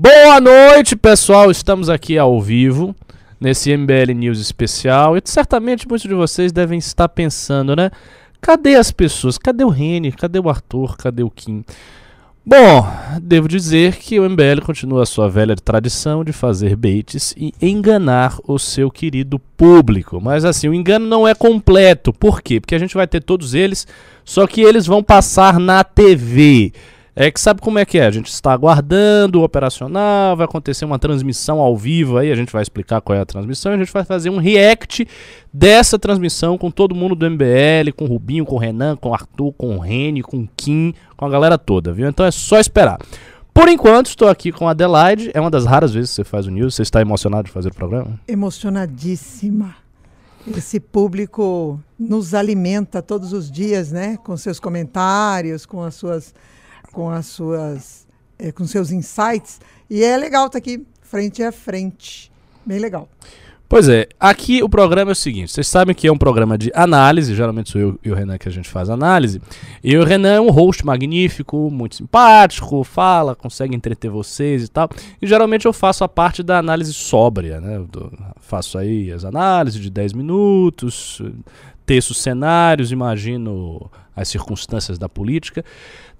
Boa noite, pessoal. Estamos aqui ao vivo nesse MBL News especial e certamente muitos de vocês devem estar pensando, né? Cadê as pessoas? Cadê o Reni? Cadê o Arthur? Cadê o Kim? Bom, devo dizer que o MBL continua a sua velha tradição de fazer baits e enganar o seu querido público. Mas assim, o engano não é completo. Por quê? Porque a gente vai ter todos eles, só que eles vão passar na TV. É que sabe como é que é? A gente está aguardando o operacional, vai acontecer uma transmissão ao vivo aí, a gente vai explicar qual é a transmissão, a gente vai fazer um react dessa transmissão com todo mundo do MBL, com o Rubinho, com o Renan, com o Arthur, com o Reni, com o Kim, com a galera toda, viu? Então é só esperar. Por enquanto, estou aqui com a Adelaide. É uma das raras vezes que você faz o news. Você está emocionado de fazer o programa? Emocionadíssima. Esse público nos alimenta todos os dias, né? Com seus comentários, com as suas com as suas é, com seus insights e é legal estar tá aqui frente a frente, bem legal. Pois é, aqui o programa é o seguinte: vocês sabem que é um programa de análise, geralmente sou eu e o Renan que a gente faz análise. E o Renan é um host magnífico, muito simpático, fala, consegue entreter vocês e tal. E geralmente eu faço a parte da análise sóbria, né? Eu faço aí as análises de 10 minutos, teço cenários, imagino as circunstâncias da política.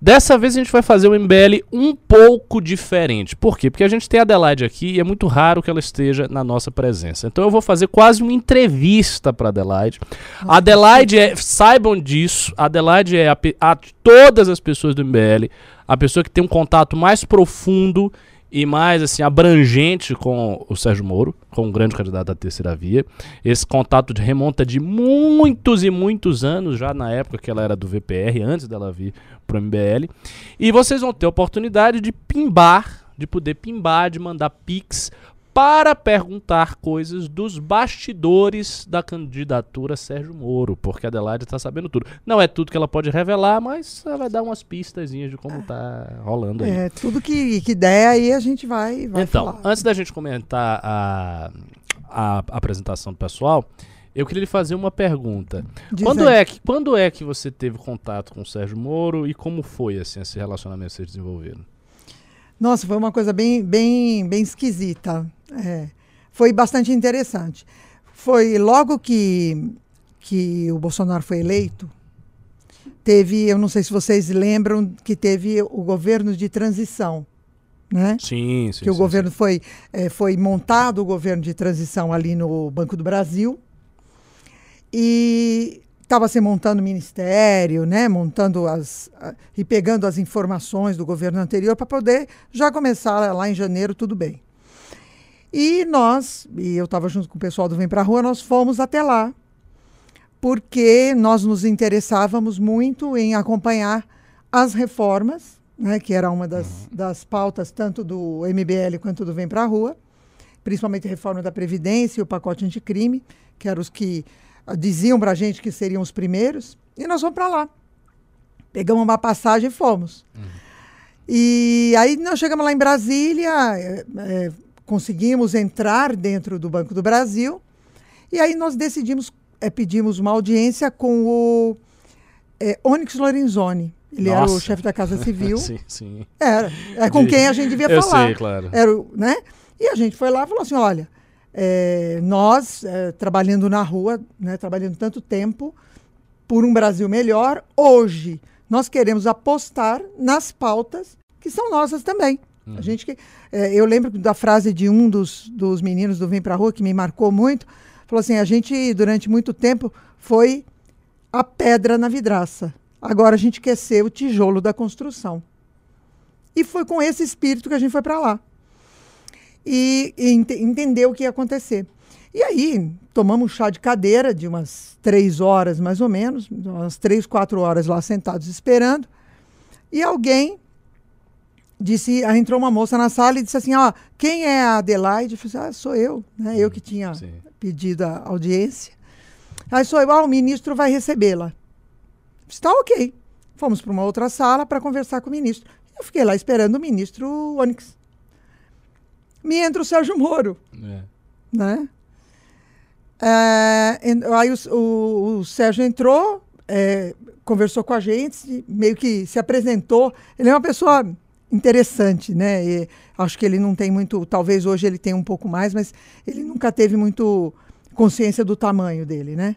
Dessa vez a gente vai fazer o MBL um pouco diferente. Por quê? Porque a gente tem a Adelaide aqui e é muito raro que ela esteja na nossa presença. Então eu vou fazer quase uma entrevista para Adelaide. A Adelaide é, saibam disso, a Adelaide é a, a todas as pessoas do MBL, a pessoa que tem um contato mais profundo e mais assim abrangente com o Sérgio Moro, com um grande candidato da terceira via. Esse contato de remonta de muitos e muitos anos, já na época que ela era do VPR, antes dela vir para o MBL. E vocês vão ter a oportunidade de pimbar, de poder pimbar, de mandar pix para perguntar coisas dos bastidores da candidatura Sérgio Moro, porque a Adelaide está sabendo tudo. Não é tudo que ela pode revelar, mas ela vai dar umas pistas de como está rolando aí. É, tudo que, que der aí a gente vai, vai então, falar. antes da gente comentar a, a, a apresentação do pessoal, eu queria lhe fazer uma pergunta. quando é, que, quando é que você teve contato com o Sérgio Moro e como foi assim, esse relacionamento que vocês desenvolveram? Nossa, foi uma coisa bem, bem, bem esquisita. É, foi bastante interessante. Foi logo que, que o Bolsonaro foi eleito, teve, eu não sei se vocês lembram, que teve o governo de transição. Né? Sim, sim. Que o sim, governo sim. Foi, é, foi montado o governo de transição ali no Banco do Brasil. E estava se montando o ministério, né, montando as e pegando as informações do governo anterior para poder já começar lá em janeiro tudo bem. E nós, e eu estava junto com o pessoal do Vem Pra Rua, nós fomos até lá, porque nós nos interessávamos muito em acompanhar as reformas, né, que era uma das, uhum. das pautas tanto do MBL quanto do Vem Pra Rua, principalmente a reforma da Previdência e o pacote anticrime, que eram os que diziam para a gente que seriam os primeiros, e nós fomos para lá. Pegamos uma passagem e fomos. Uhum. E aí nós chegamos lá em Brasília, é, é, conseguimos entrar dentro do Banco do Brasil, e aí nós decidimos, é, pedimos uma audiência com o é, Onyx Lorenzoni. Ele Nossa. era o chefe da Casa Civil. sim, sim. Era. É com quem a gente devia Eu falar. Sei, claro. Era, né? E a gente foi lá e falou assim: olha, é, nós, é, trabalhando na rua, né, trabalhando tanto tempo por um Brasil melhor, hoje nós queremos apostar nas pautas que são nossas também. Uhum. A gente que, é, eu lembro da frase de um dos, dos meninos do Vem Pra Rua que me marcou muito. Falou assim: a gente, durante muito tempo, foi a pedra na vidraça. Agora a gente quer ser o tijolo da construção. E foi com esse espírito que a gente foi para lá e, e ent entender o que ia acontecer. E aí, tomamos um chá de cadeira de umas três horas, mais ou menos, umas três, quatro horas lá sentados esperando. E alguém disse, entrou uma moça na sala e disse assim, ó, quem é a Adelaide? Eu falei, assim, ah, sou eu, né? Eu que tinha Sim. pedido a audiência. Aí sou eu, ah, o ministro vai recebê-la. Está ok. Fomos para uma outra sala para conversar com o ministro. Eu fiquei lá esperando o ministro Onyx me entra o Sérgio Moro. É. Né? É, aí o, o, o, Sérgio entrou, é, conversou com a gente, meio que se apresentou. Ele é uma pessoa interessante, né? E acho que ele não tem muito, talvez hoje ele tenha um pouco mais, mas ele nunca teve muito consciência do tamanho dele, né?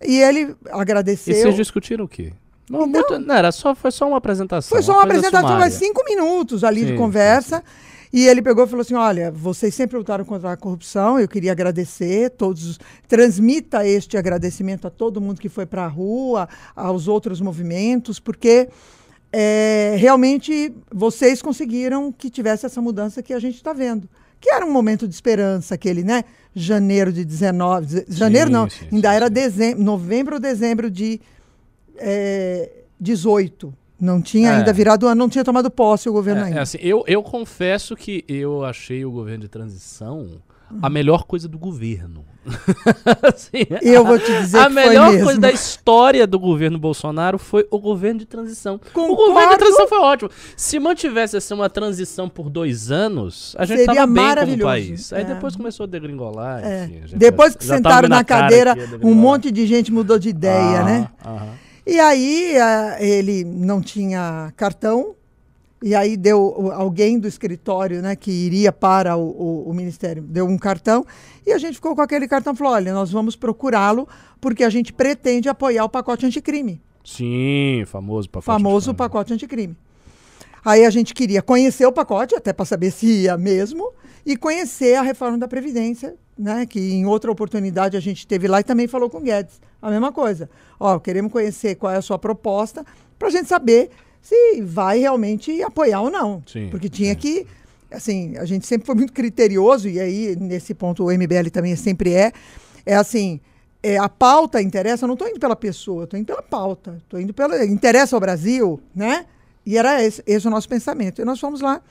É. E ele agradeceu. E vocês discutiram o quê? Não, então, muito, não, era só, foi só uma apresentação. Foi só uma, uma apresentação, mas cinco minutos ali sim, de conversa. Sim, sim. E ele pegou e falou assim: Olha, vocês sempre lutaram contra a corrupção, eu queria agradecer todos. Transmita este agradecimento a todo mundo que foi para a rua, aos outros movimentos, porque é, realmente vocês conseguiram que tivesse essa mudança que a gente está vendo. Que era um momento de esperança, aquele, né? Janeiro de 19. Janeiro sim, não, sim, ainda sim, era dezembro, novembro ou dezembro de é, 18. Não tinha é. ainda virado ano, não tinha tomado posse o governo é, ainda. É assim, eu, eu confesso que eu achei o governo de transição a melhor coisa do governo. assim, eu vou te dizer a que melhor coisa da história do governo Bolsonaro foi o governo de transição. Concordo. O governo de transição foi ótimo. Se mantivesse assim, uma transição por dois anos, a gente Seria tava bem como país. Aí é. depois começou a degringolar. É. Enfim, depois que sentaram na cadeira, um monte de gente mudou de ideia, ah, né? Aham. E aí ele não tinha cartão, e aí deu alguém do escritório, né, que iria para o, o, o, ministério, deu um cartão e a gente ficou com aquele cartão falou: olha, nós vamos procurá-lo porque a gente pretende apoiar o pacote anticrime. Sim, famoso pacote. Famoso anticrime. pacote anticrime. Aí a gente queria conhecer o pacote, até para saber se ia mesmo, e conhecer a reforma da Previdência, né, que em outra oportunidade a gente teve lá e também falou com o Guedes. A mesma coisa. Ó, queremos conhecer qual é a sua proposta para a gente saber se vai realmente apoiar ou não. Sim, Porque tinha sim. que. Assim, a gente sempre foi muito criterioso, e aí, nesse ponto, o MBL também sempre é. É assim. É, a pauta interessa, eu não estou indo pela pessoa, estou indo pela pauta. Estou indo pela. Interessa ao Brasil, né? E era esse, esse o nosso pensamento. E nós fomos lá.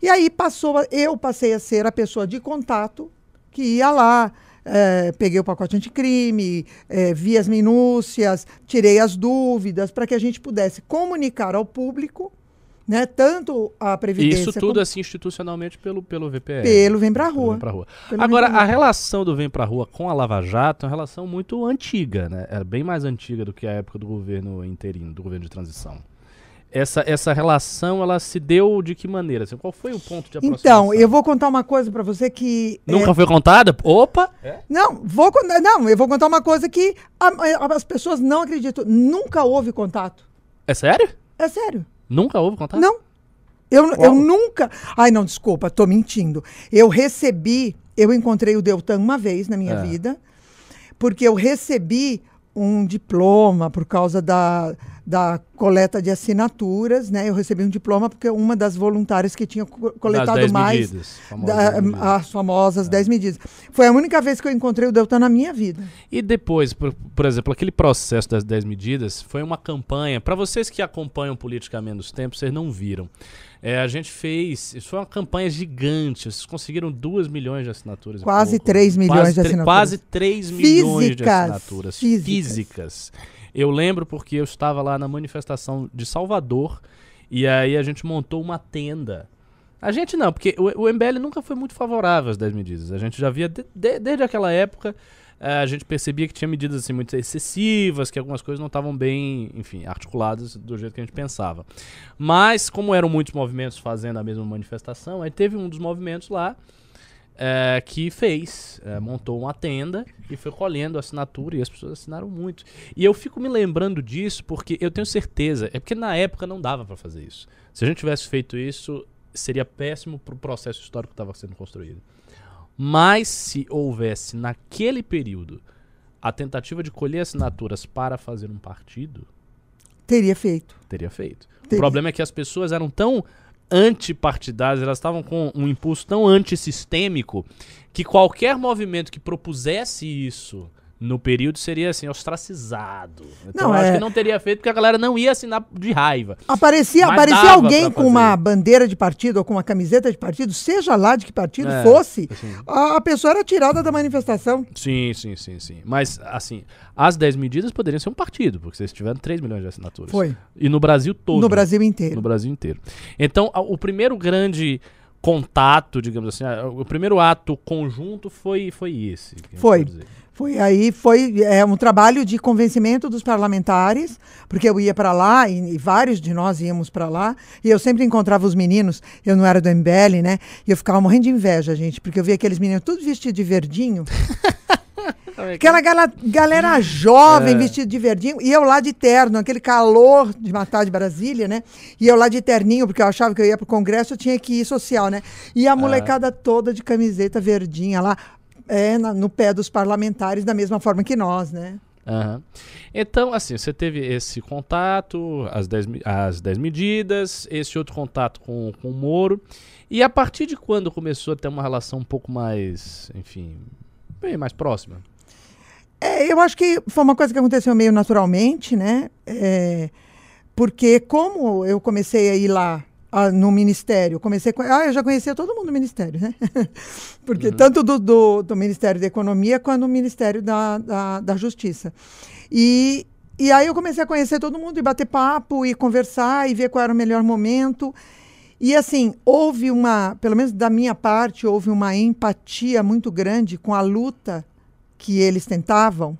E aí passou, eu passei a ser a pessoa de contato que ia lá, é, peguei o pacote anticrime, é, vi as minúcias, tirei as dúvidas para que a gente pudesse comunicar ao público, né, tanto a Previdência... Isso tudo, assim, institucionalmente pelo, pelo VPR. Pelo Vem Pra Rua. Vem pra rua. Agora, a relação do Vem Pra Rua com a Lava Jato é uma relação muito antiga, né? É bem mais antiga do que a época do governo interino, do governo de transição. Essa, essa relação, ela se deu de que maneira? Assim, qual foi o ponto de aproximação? Então, eu vou contar uma coisa para você que... é, Nunca foi contada? Opa! Não, vou contar, não, eu vou contar uma coisa que a- a- as pessoas não acreditam. Nunca houve contato. É sério? É sério. Nunca houve contato? Não. Eu, eu nunca. Ai, não, desculpa, tô mentindo. Eu recebi, eu encontrei o Deltan uma vez na minha É. vida, porque eu recebi um diploma por causa da, da coleta de assinaturas, né? Eu recebi um diploma porque uma das voluntárias que tinha co- coletado 10 mais. medidas, famosas da- 10 medidas. as famosas 10 medidas. Foi a única vez que eu encontrei o Deltan na minha vida. E depois, por, por exemplo, aquele processo das 10 medidas foi uma campanha. Para vocês que acompanham politicamente nos tempos, vocês não viram. É, a gente fez. Isso foi uma campanha gigante. Vocês conseguiram 2 milhões de assinaturas. Quase pouco. 3 milhões quase de assinaturas. Quase 3 milhões de assinaturas. físicas. físicas. Eu lembro porque eu estava lá na manifestação de Salvador e aí a gente montou uma tenda. A gente não, porque o, o MBL nunca foi muito favorável às 10 medidas. A gente já via de- de- desde aquela época, eh, a gente percebia que tinha medidas assim muito excessivas, que algumas coisas não estavam bem, enfim, articuladas do jeito que a gente pensava. Mas como eram muitos movimentos fazendo a mesma manifestação, aí teve um dos movimentos lá eh, que fez, eh, montou uma tenda e foi colhendo assinatura e as pessoas assinaram muito. E eu fico me lembrando disso porque eu tenho certeza, é porque na época não dava para fazer isso. Se a gente tivesse feito isso, seria péssimo pro processo histórico que estava sendo construído. Mas se houvesse naquele período a tentativa de colher assinaturas para fazer um partido, Teria feito. teria feito. O Teria. problema é que as pessoas eram tão antipartidárias, elas estavam com um impulso tão antissistêmico que qualquer movimento que propusesse isso no período seria assim ostracizado. Então Não, eu acho é- que não teria feito porque a galera não ia assinar de raiva. Aparecia, Mas aparecia alguém com uma bandeira de partido ou com uma camiseta de partido, seja lá de que partido É, fosse, assim. a, a pessoa era tirada da manifestação. Sim, sim, sim, sim. Mas assim, as 10 medidas poderiam ser um partido, porque vocês tiveram 3 milhões de assinaturas. Foi. E no Brasil todo. No Brasil inteiro. No Brasil inteiro. Então, a- o primeiro grande contato, digamos assim, ah, o primeiro ato conjunto foi, foi esse? Foi. Foi aí, foi é, um trabalho de convencimento dos parlamentares, porque eu ia para lá e, e, vários de nós íamos para lá, e eu sempre encontrava os meninos, eu não era do MBL, né? E eu ficava morrendo de inveja, gente, porque eu via aqueles meninos tudo vestidos de verdinho. Aquela gala, galera jovem, é. vestida de verdinho, e eu lá de terno, aquele calor de matar de Brasília, né? E eu lá de terninho, porque eu achava que eu ia pro congresso, eu tinha que ir social, né? E a molecada toda de camiseta verdinha lá, é, na, no pé dos parlamentares da mesma forma que nós, né? Uhum. Então, assim, você teve esse contato, as 10 as dez medidas, esse outro contato com, com o Moro. E a partir de quando começou a ter uma relação um pouco mais, enfim, bem mais próxima? É, eu acho que foi uma coisa que aconteceu meio naturalmente, né? É, porque como eu comecei a ir lá ah, no ministério. Comecei com, ah, eu já conhecia todo mundo do ministério, né? Porque uhum. tanto do, do, do, Ministério da Economia quanto do Ministério da, da, da, Justiça. E, e aí eu comecei a conhecer todo mundo e bater papo e conversar e ver qual era o melhor momento. E assim, houve uma, pelo menos da minha parte, houve uma empatia muito grande com a luta que eles tentavam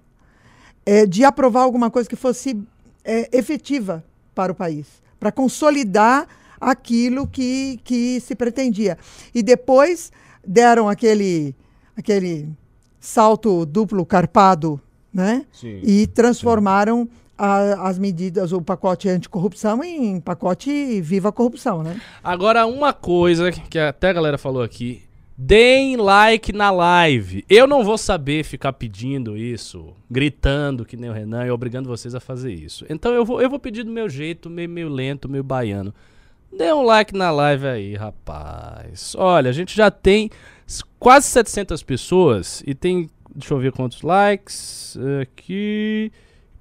é, de aprovar alguma coisa que fosse é, efetiva para o país, para consolidar aquilo que, que se pretendia. E depois deram aquele, aquele salto duplo carpado, né? Sim, e transformaram a, as medidas, o pacote anticorrupção em pacote viva corrupção, né? Agora, uma coisa que até a galera falou aqui. Deem like na live. Eu não vou saber ficar pedindo isso, gritando que nem o Renan e obrigando vocês a fazer isso. Então eu vou, eu vou pedir do meu jeito, meio, meio lento, meio baiano. Dê um like na live aí, rapaz. Olha, a gente já tem quase 700 pessoas e tem, deixa eu ver quantos likes aqui.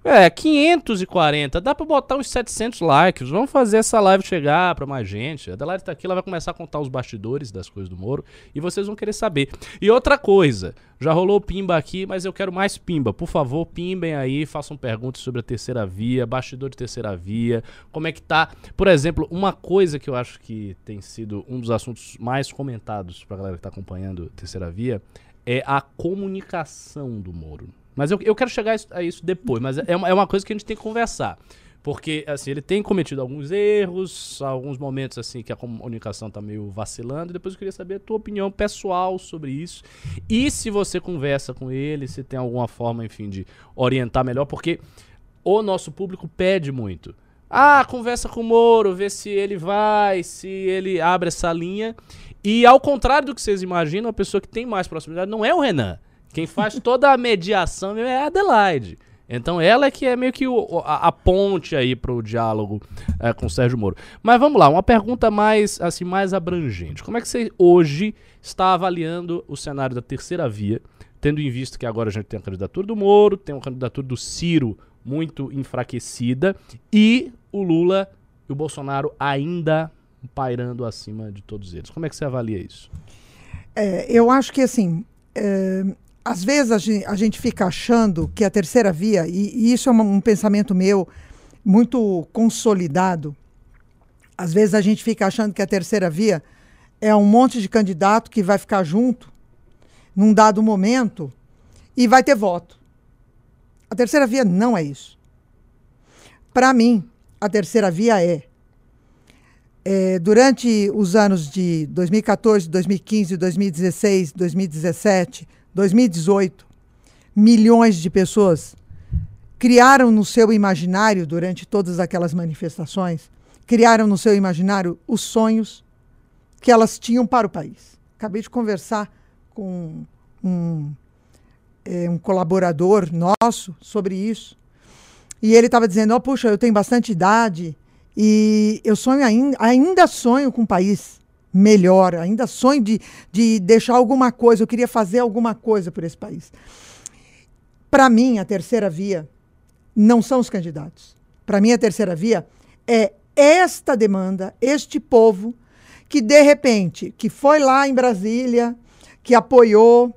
É, 540. Dá pra botar uns 700 likes. Vamos fazer essa live chegar pra mais gente. A Adelaide tá aqui, ela vai começar a contar os bastidores das coisas do Moro. E vocês vão querer saber. E outra coisa. Já rolou pimba aqui, mas eu quero mais pimba. Por favor, pimbem aí, façam perguntas sobre a terceira via, bastidor de terceira via. Como é que tá? Por exemplo, uma coisa que eu acho que tem sido um dos assuntos mais comentados pra galera que tá acompanhando terceira via é a comunicação do Moro. Mas eu, eu quero chegar a isso depois, mas é uma, é uma coisa que a gente tem que conversar. Porque, assim, ele tem cometido alguns erros, alguns momentos, assim, que a comunicação tá meio vacilando. Depois eu queria saber a tua opinião pessoal sobre isso. E se você conversa com ele, se tem alguma forma, enfim, de orientar melhor, porque o nosso público pede muito. Ah, conversa com o Moro, vê se ele vai, se ele abre essa linha. E ao contrário do que vocês imaginam, a pessoa que tem mais proximidade não é o Renan. Quem faz toda a mediação é a Adelaide. Então ela é que é meio que o, a, a, ponte aí para o diálogo é, com o Sérgio Moro. Mas vamos lá, uma pergunta mais assim mais abrangente. Como é que você hoje está avaliando o cenário da terceira via, tendo em vista que agora a gente tem a candidatura do Moro, tem a candidatura do Ciro muito enfraquecida e o Lula e o Bolsonaro ainda pairando acima de todos eles. Como é que você avalia isso? É, eu acho que assim é, às vezes a gente, a gente, fica achando que a terceira via, e, e isso é um, um, pensamento meu muito consolidado, às vezes a gente fica achando que a terceira via é um monte de candidato que vai ficar junto num dado momento e vai ter voto. A terceira via não é isso. Para mim, a terceira via é, é, durante os anos de 2014, 2015, 2016, 2017, 2018, milhões de pessoas criaram no seu imaginário, durante todas aquelas manifestações, criaram no seu imaginário os sonhos que elas tinham para o país. Acabei de conversar com um, é, um colaborador nosso sobre isso. E ele estava dizendo: oh, puxa, eu tenho bastante idade e eu sonho ainda, ainda sonho com um país melhor, ainda sonho de, de deixar alguma coisa, eu queria fazer alguma coisa por esse país. Para mim, a terceira via não são os candidatos. Para mim, a terceira via é esta demanda, este povo que de repente, que foi lá em Brasília, que apoiou,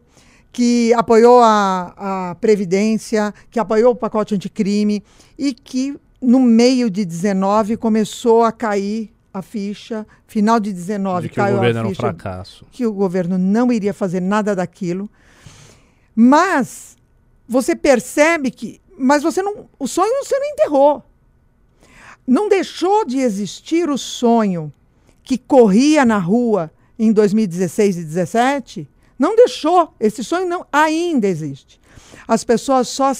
que apoiou a, a Previdência, que apoiou o pacote anticrime e que no meio de 19 começou a cair a ficha, final de 19 De que o caiu governo a era um ficha fracasso. que o governo não iria fazer nada daquilo. Mas você percebe que. Mas você não. O sonho você não enterrou. Não deixou de existir o sonho que corria na rua em 2016 e 2017. Não deixou. Esse sonho não, ainda existe. As pessoas só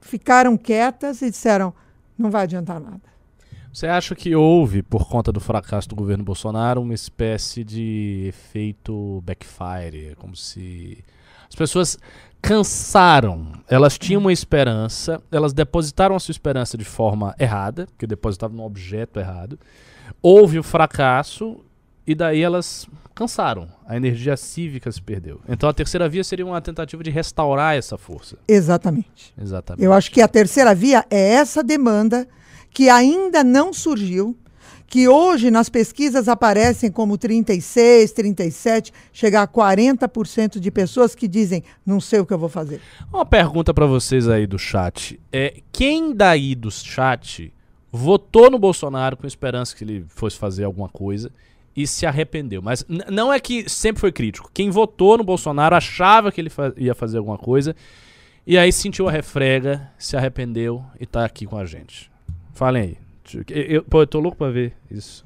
ficaram quietas e disseram: não vai adiantar nada. Você acha que houve, por conta do fracasso do governo Bolsonaro, uma espécie de efeito backfire? Como se as pessoas cansaram. Elas tinham uma esperança, elas depositaram a sua esperança de forma errada, porque depositavam num objeto errado. Houve o fracasso e daí elas cansaram. A energia cívica se perdeu. Então a terceira via seria uma tentativa de restaurar essa força. Exatamente. Exatamente. Eu acho que a terceira via é essa demanda que ainda não surgiu, que hoje nas pesquisas aparecem como 36, 37, chegar a 40% de pessoas que dizem não sei o que eu vou fazer. Uma pergunta pra vocês aí do chat. É, quem daí do chat votou no Bolsonaro com esperança que ele fosse fazer alguma coisa e se arrependeu? Mas não é que sempre foi crítico. Quem votou no Bolsonaro achava que ele fa- ia fazer alguma coisa e aí sentiu a refrega, se arrependeu e tá aqui com a gente. Falem aí. Eu, eu- pô, eu tô louco pra ver isso.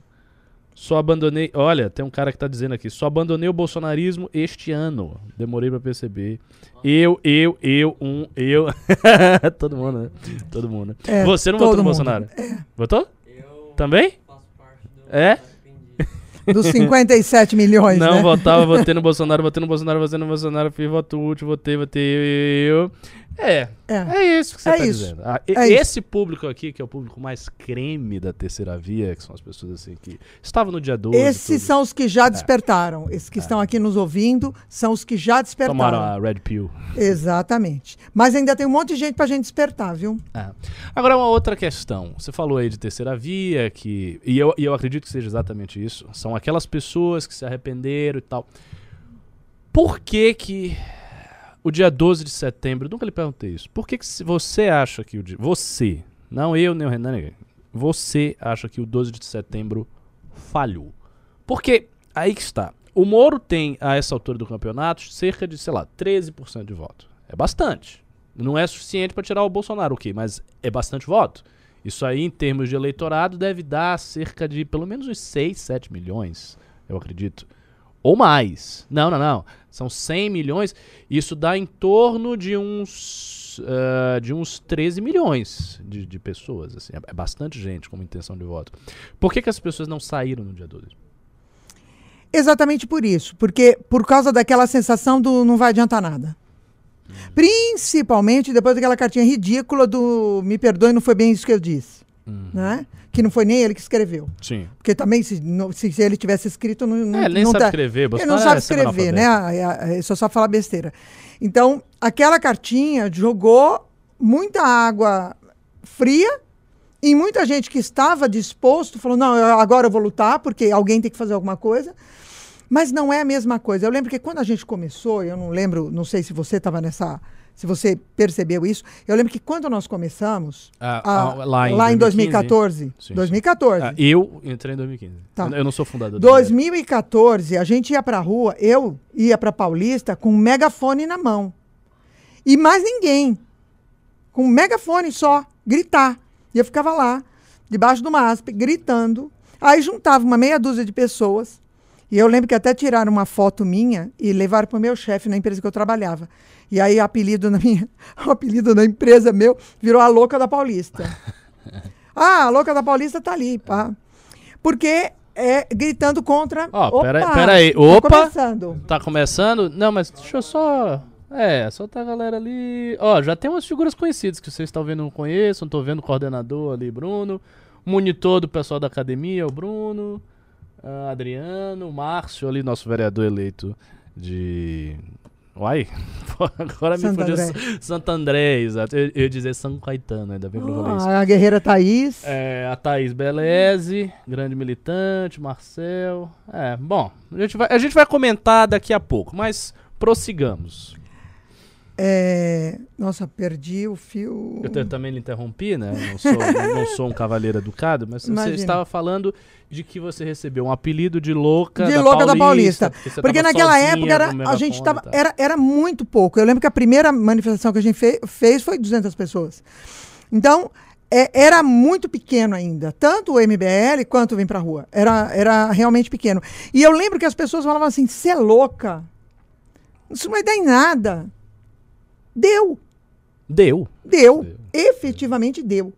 Só abandonei. Olha, tem um cara que tá dizendo aqui. Só abandonei o bolsonarismo este ano. Demorei pra perceber. Eu, eu, eu, um, eu. Todo mundo, né? Todo mundo. né? É, Você não votou no mundo. Bolsonaro? Votou? Eu Também? faço parte do. É? Dos 57 milhões, Não né? votava, votei no Bolsonaro, votei no Bolsonaro, votei no Bolsonaro, fiz voto útil, votei, votei, eu, eu, eu. É, É. é isso que você É tá isso. dizendo. Ah, e- É isso. esse público aqui, que é o público mais creme da terceira via, que são as pessoas assim que estavam no dia 12. Esses são os que já despertaram. Esses que estão aqui nos ouvindo são os que já despertaram. tomaram a Red Pill. Exatamente. Mas ainda tem um monte de gente pra gente despertar, viu? É. Agora, uma outra questão. Você falou aí de terceira via, que. E eu, e eu acredito que seja exatamente isso. São aquelas pessoas que se arrependeram e tal. Por que que. O dia 12 de setembro, nunca lhe perguntei isso. Por que, que você acha que o dia. Você, não eu nem o Renan, ninguém. Você acha que o 12 de setembro falhou? Porque aí que está. O Moro tem, a essa altura do campeonato, cerca de, sei lá, 13% de voto. É bastante. Não é suficiente para tirar o Bolsonaro, ok, mas é bastante voto. Isso aí, em termos de eleitorado, deve dar cerca de pelo menos uns 6, 7 milhões, eu acredito. Ou mais. Não, não, não. São 100 milhões. Isso dá em torno de uns, ah, de uns 13 milhões de, de pessoas. Assim. É, é bastante gente como intenção de voto. Por que, que as pessoas não saíram no dia 12? Exatamente por isso. Porque por causa daquela sensação do não vai adiantar nada. Principalmente depois daquela cartinha ridícula do me perdoe, não foi bem isso que eu disse. Né? Que não foi nem ele que escreveu. Sim. Porque também, se, não- se- se ele tivesse escrito, não, não, É, ele nem não sabe tá- escrever. Ele Bolsonaro não sabe é escrever, né? a- a- Ele só sabe falar besteira. Então, aquela cartinha jogou muita água fria e muita gente que estava disposto falou: não, eu- agora eu vou lutar, porque alguém tem que fazer alguma coisa. Mas não é a mesma coisa. Eu lembro que quando a gente começou, eu não lembro, não sei se você estava nessa. Se você percebeu isso, eu lembro que quando nós começamos, Ah, a- ah, lá em, 2014, Sim, 2014, Ah, eu entrei em 2015. Tá. Eu- não sou fundador. do Unimed. 2014, a gente ia pra rua, eu ia pra Paulista com um megafone na mão. E mais ninguém. Com um megafone só, gritar. E eu ficava lá, debaixo do MASP, gritando. Aí juntava uma meia dúzia de pessoas. E eu lembro que até tiraram uma foto minha e levaram para o meu chefe na empresa que eu trabalhava. E aí o apelido na minha, o apelido da empresa meu virou a louca da Paulista. ah, a louca da Paulista tá ali, pá. Porque é gritando contra. Ó, pera- Opa, pera aí. tá Opa. começando. Tá começando? Não, mas deixa eu só. É, só tá a galera ali. Ó, já tem umas figuras conhecidas que vocês estão vendo, não conheço. Tô vendo o coordenador ali, Bruno. Monitor do pessoal da academia, o Bruno. ah, Adriano, Márcio ali, nosso vereador eleito de. Uai, agora me Santo fugiu. André. Santo André, exato. Eu, eu ia dizer São Caetano, ainda bem que eu falei isso. Ah, a guerreira Thaís. É, a Thaís Beleze, grande militante, Marcel. É, bom, a gente, vai, a gente vai comentar daqui a pouco, mas prossigamos. É, Nossa, perdi o fio. Eu também lhe interrompi, né? Não sou, não sou um cavaleiro educado, mas Imagina. você estava falando de que você recebeu um apelido de louca De da louca da Paulista. Porque, Porque naquela época era, a gente tava, era, era muito pouco. Eu lembro que a primeira manifestação que a gente fe- fez foi 200 pessoas. Então, é, era muito pequeno ainda. Tanto o MBL quanto o Vem Pra Rua. Era, era realmente pequeno. E eu lembro que as pessoas falavam assim: você é louca. Isso não vai dar em nada. Deu. Deu. Deu. Deu. Efetivamente deu.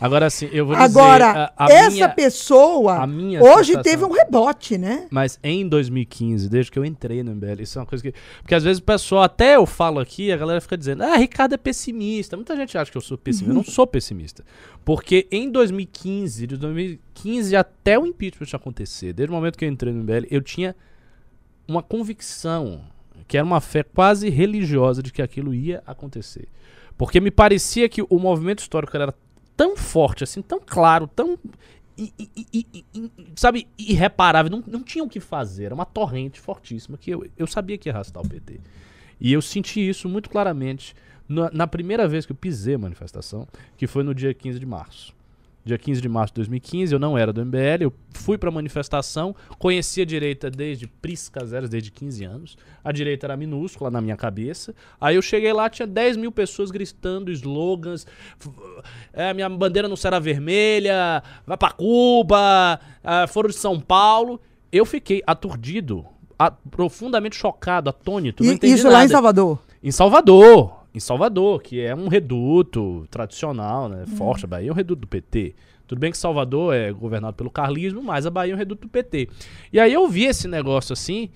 Agora sim, eu vou dizer. Agora, a, a essa minha, pessoa a minha hoje sensação- teve um rebote, né? Mas em 2015, desde que eu entrei no MBL, isso é uma coisa que. Porque às vezes o pessoal, até eu falo aqui, a galera fica dizendo, ah, Ricardo é pessimista. Muita gente acha que eu sou pessimista. Eu não sou pessimista. Porque em 2015, de 2015 até o impeachment acontecer, desde o momento que eu entrei no MBL, eu tinha uma convicção, que era uma fé quase religiosa de que aquilo ia acontecer. Porque me parecia que o movimento histórico era tão forte, assim, tão claro, tão. i- i- i- sabe, irreparável. Não, não tinha o que fazer. Era uma torrente fortíssima que eu, eu sabia que ia arrastar o PT. E eu senti isso muito claramente na, na primeira vez que eu pisei a manifestação, que foi no dia 15 de março. Dia 15 de março de 2015, eu não era do MBL, eu fui pra manifestação, conheci a direita desde Prisca Zeros, desde 15 anos. A direita era minúscula na minha cabeça. Aí eu cheguei lá, tinha 10 mil pessoas gritando slogans. É, minha bandeira não será vermelha, vai pra Cuba, ah, foram de São Paulo. Eu fiquei aturdido, a- profundamente chocado, atônito. não E- entendi isso lá em nada. Salvador. Em Salvador. Em Salvador, que é um reduto tradicional, né? Uhum. Forte. A Bahia é um reduto do PT. Tudo bem que Salvador é governado pelo carlismo, mas a Bahia é um reduto do PT. E aí eu vi esse negócio assim,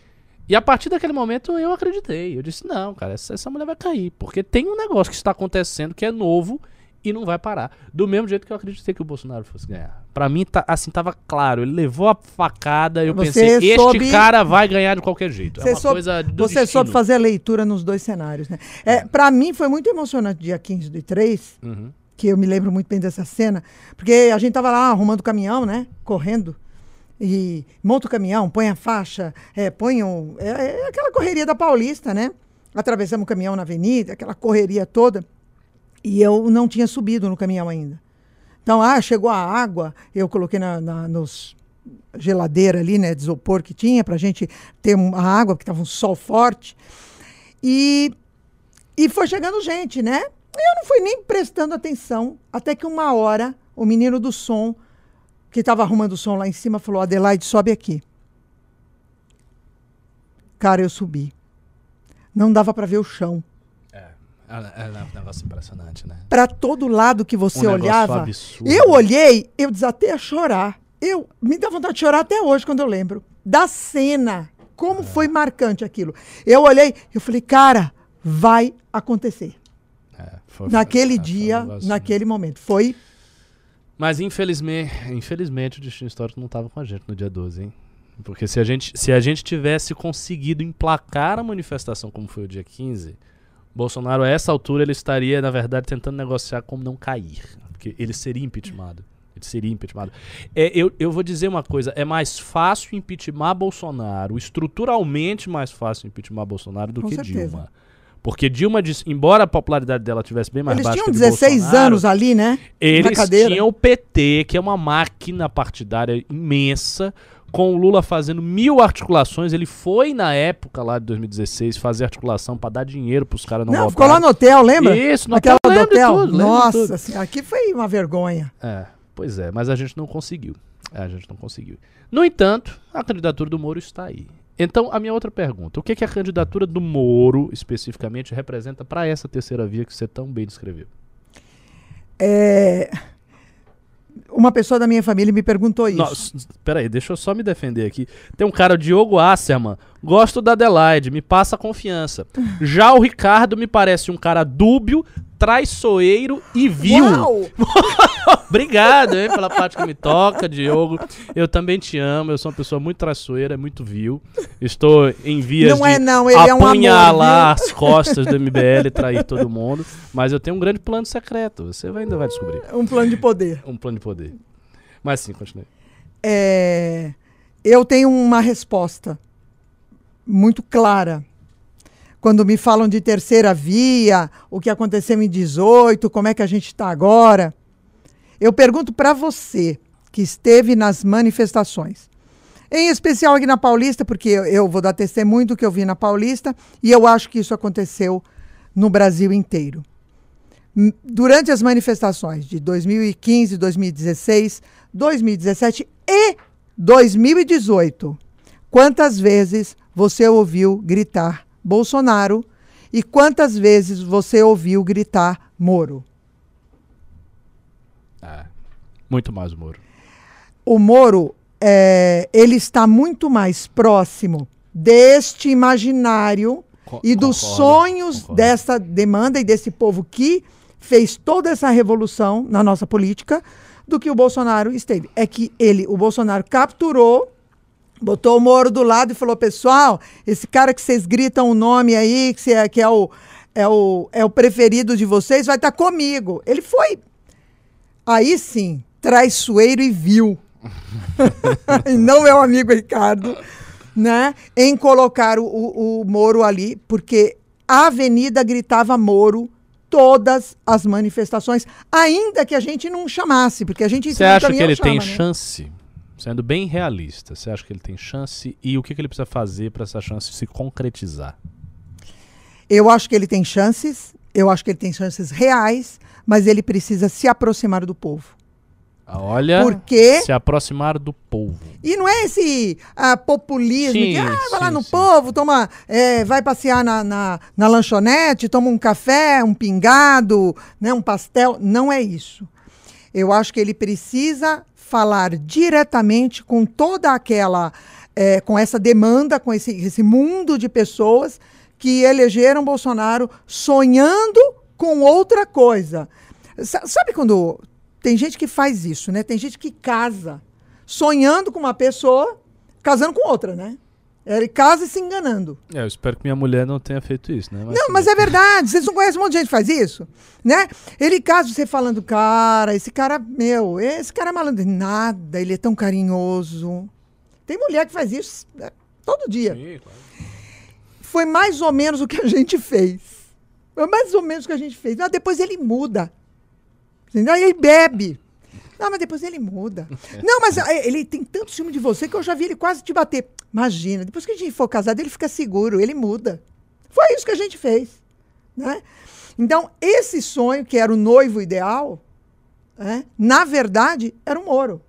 e a partir daquele momento eu acreditei. Eu disse, não, cara, essa, essa mulher vai cair. Porque tem um negócio que está acontecendo que é novo e não vai parar. Do mesmo jeito que eu acreditei que o Bolsonaro fosse ganhar. Pra mim, tá, assim, tava claro. Ele levou a facada, eu Você pensei, este soube- cara vai ganhar de qualquer jeito. Você é uma soube- coisa do Você destino. soube fazer a leitura nos dois cenários, né? É, Para mim foi muito emocionante dia 15 do 3, Uhum. que eu me lembro muito bem dessa cena, porque a gente tava lá arrumando o caminhão, né? Correndo. E monta o caminhão, põe a faixa, é, põe o, é, é aquela correria da Paulista, né? Atravessamos o caminhão na avenida, aquela correria toda. E eu não tinha subido no caminhão ainda. Então, ah, chegou a água, eu coloquei na, na- nos geladeira ali, né, de isopor que tinha, pra gente ter a água, porque tava um sol forte. E, e foi chegando gente, né? Eu não fui nem prestando atenção, até que uma hora o menino do som, que estava arrumando o som lá em cima, falou: Adelaide, sobe aqui. Cara, eu subi. Não dava para ver o chão. É, é, é um negócio impressionante, né? Para todo lado que você Um olhava, absurdo. eu olhei, eu desatei a chorar. Eu me dá vontade de chorar até hoje quando eu lembro da cena, como foi marcante aquilo. Eu olhei, eu falei, cara, vai acontecer. É, foi- Naquele um dia, negócio- naquele momento. Foi Mas infelizmente, infelizmente o Destino Histórico não estava com a gente no dia 12, hein? Porque se a, gente, se a gente tivesse conseguido emplacar a manifestação como foi o dia 15, Bolsonaro a essa altura ele estaria, na verdade, tentando negociar como não cair. Porque ele seria impeachmentado. Ele seria impeachmentado. É, eu, eu vou dizer uma coisa: é mais fácil impeachment Bolsonaro, estruturalmente mais fácil impeachment Bolsonaro do Com que certeza. Dilma. Porque Dilma, disse- embora a popularidade dela tivesse bem mais Eles baixa tinham que a de 16 Bolsonaro, anos ali, né? eles tinham o PT, que é uma máquina partidária imensa, com o Lula fazendo mil articulações. Ele foi, na época lá de 2016, fazer articulação pra dar dinheiro pros caras não, Não, ficou votarem. lá no hotel, lembra? Isso, no Aquela hotel, hotel. tudo, Nossa, assim, aqui foi uma vergonha. É, pois é, mas a gente não conseguiu. É, a gente não conseguiu. No entanto, a candidatura do Moro está aí. Então, a minha outra pergunta: o que, que a candidatura do Moro, especificamente, representa pra essa terceira via que você tão bem descreveu? É, Uma pessoa da minha família me perguntou isso. Nossa, peraí, deixa eu só me defender aqui. Tem um cara, o Diogo Asserman. Gosto da Adelaide, me passa confiança. Já o Ricardo me parece um cara dúbio, traiçoeiro e vil. Obrigado, hein, pela parte que me toca, Diogo. Eu também te amo, eu sou uma pessoa muito traiçoeira, muito vil. Estou em vias Não de é não, ele é um amor, apunhalar as costas do MBL e trair todo mundo. Mas eu tenho um grande plano secreto, você ainda vai descobrir. Um plano de poder. Um plano de poder. Mas sim, continue. É, eu tenho uma resposta muito clara. quando me falam de terceira via, o que aconteceu em 18, como é que a gente está agora. Eu pergunto para você que esteve nas manifestações, em especial aqui na Paulista, porque eu, vou dar testemunho do que eu vi na Paulista e eu acho que isso aconteceu no Brasil inteiro. M- Durante as manifestações de 2015, 2016, 2017 e 2018, quantas vezes você ouviu gritar Bolsonaro e quantas vezes você ouviu gritar Moro? É. Muito mais Moro. o Moro é, ele está muito mais próximo deste imaginário Co- e dos concordo, sonhos concordo. dessa demanda e desse povo que fez toda essa revolução na nossa política do que o Bolsonaro esteve. É que ele, o Bolsonaro capturou, botou o Moro do lado e falou: pessoal, esse cara que vocês gritam o nome aí, que, é, que é, o, é, o, é o preferido de vocês, vai estar comigo. Ele foi aí sim, traiçoeiro e vil. e não meu amigo Ricardo, né? Em colocar o, o, o Moro ali, porque a avenida gritava Moro todas as manifestações, ainda que a gente não chamasse, porque a gente Você acha que ele tem chama, né? chance? Sendo bem realista, você acha que ele tem chance e o que, que ele precisa fazer para essa chance se concretizar? Eu acho que ele tem chances, eu acho que ele tem chances reais, mas ele precisa se aproximar do povo. Ah, Olha, Porque se aproximar do povo. E não é esse ah, populismo Sim, que ah, vai lá sim, no sim. povo, toma, é, vai passear na, na, na lanchonete, toma um café, um pingado, né, um pastel. Não é isso. Eu acho que ele precisa falar diretamente com toda aquela, é, com essa demanda, com esse, esse mundo de pessoas que elegeram Bolsonaro sonhando com outra coisa. Sa- Sabe quando tem gente que faz isso, né? Tem gente que casa sonhando com uma pessoa, casando com outra, né? Ele casa e se enganando. É, eu espero que minha mulher não tenha feito isso, né? Não, mas é verdade. Vocês não conhecem um monte de gente que faz isso? Né? Ele casa você falando, cara, esse cara, meu, esse cara é malandro. Nada, ele é tão carinhoso. Tem mulher que faz isso né, todo dia. Sim, claro. Foi mais ou menos o que a gente fez. Foi mais ou menos o que a gente fez. Ah, depois ele muda. Entendeu? Aí ele bebe. Não, mas depois ele muda. Não, mas ah, ele tem tanto ciúme de você que eu já vi ele quase te bater. Imagina, depois que a gente for casado, ele fica seguro, ele muda. Foi isso que a gente fez. Né? Então, esse sonho, que era o noivo ideal, né, na verdade, era um Moro.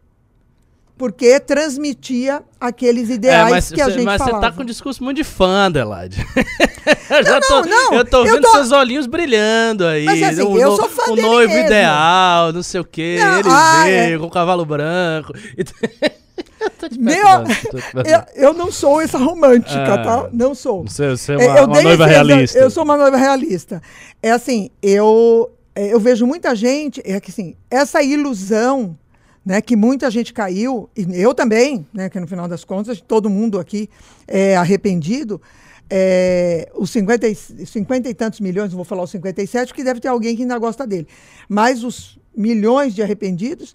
Porque transmitia aqueles ideais É, mas que a cê- gente mas você falava. tá com um discurso muito de fã, Adelaide. eu já Não, tô, não, eu tô eu vendo tô- seus olhinhos brilhando aí. Mas, assim, o, eu sou fã o dele noivo mesmo. ideal, não sei o quê, Não, ele ah, veio é. com o cavalo branco. Te Meu, eu, eu não sou essa romântica, Ah. tá? Não sou. Você, você é É, uma, eu uma noiva realista. Eu sou uma noiva realista. É assim, eu, é, eu vejo muita gente, é que assim, essa ilusão, né, que muita gente caiu, e eu também, né, que no final das contas, todo mundo aqui é arrependido, é, os 50 e, 50 e tantos milhões, vou falar os 57, porque deve ter alguém que ainda gosta dele, mas os milhões de arrependidos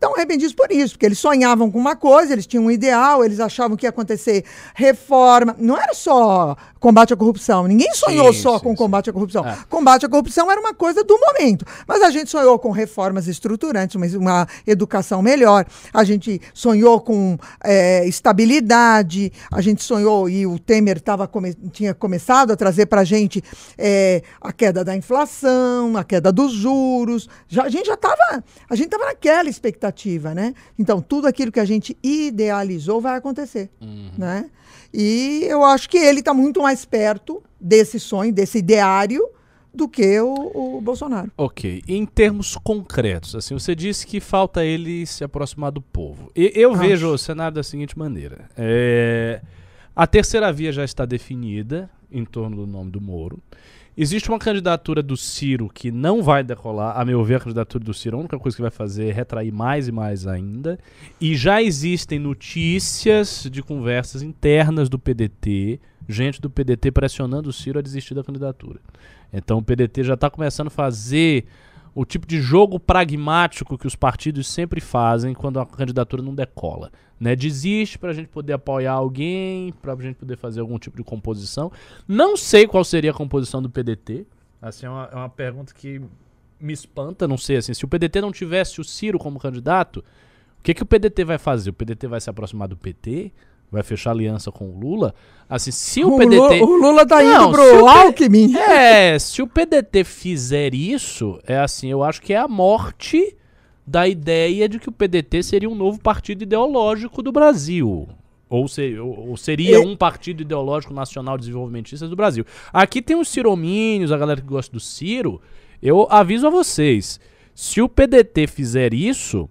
estão arrependidos por isso, porque eles sonhavam com uma coisa, eles tinham um ideal, eles achavam que ia acontecer reforma. Não era só combate à corrupção. Ninguém sonhou Sim, só sim, com sim. combate à corrupção. É. Combate à corrupção era uma coisa do momento. Mas a gente sonhou com reformas estruturantes, uma, uma educação melhor, a gente sonhou com é, estabilidade, a gente sonhou, e o Temer tava come- tinha começado a trazer para a gente é, a queda da inflação, a queda dos juros. Já, a gente já estava, a gente estava naquela expectativa, né? Então, tudo aquilo que a gente idealizou vai acontecer, né? E eu acho que ele está muito mais perto desse sonho, desse ideário, do que o, o Bolsonaro. Ok, em termos concretos, assim, você disse que falta ele se aproximar do povo. E, eu Acho. vejo o cenário da seguinte maneira: É, a terceira via já está definida em torno do nome do Moro. Existe uma candidatura do Ciro que não vai decolar. A meu ver, a candidatura do Ciro, a única coisa que vai fazer é retrair mais e mais ainda. E já existem notícias de conversas internas do PDT, gente do PDT pressionando o Ciro a desistir da candidatura. Então o PDT já está começando a fazer o tipo de jogo pragmático que os partidos sempre fazem quando a candidatura não decola. Né? Desiste para a gente poder apoiar alguém, para a gente poder fazer algum tipo de composição. Não sei qual seria a composição do PDT. Assim, é uma, é uma pergunta que me espanta, não sei. Assim, se o PDT não tivesse o Ciro como candidato, o que, que o PDT vai fazer? O PDT vai se aproximar do PT? Vai fechar aliança com o Lula? Assim, se o, O, PDT. Lu- o Lula tá Não, indo se o pro P- Alckmin. É, se o PDT fizer isso, é assim, eu acho que é a morte da ideia de que o PDT seria um novo partido ideológico do Brasil. Ou, se- ou- ou seria E- um partido ideológico nacional desenvolvimentista do Brasil. Aqui tem os ciromínios, a galera que gosta do Ciro. Eu aviso a vocês, se o PDT fizer isso,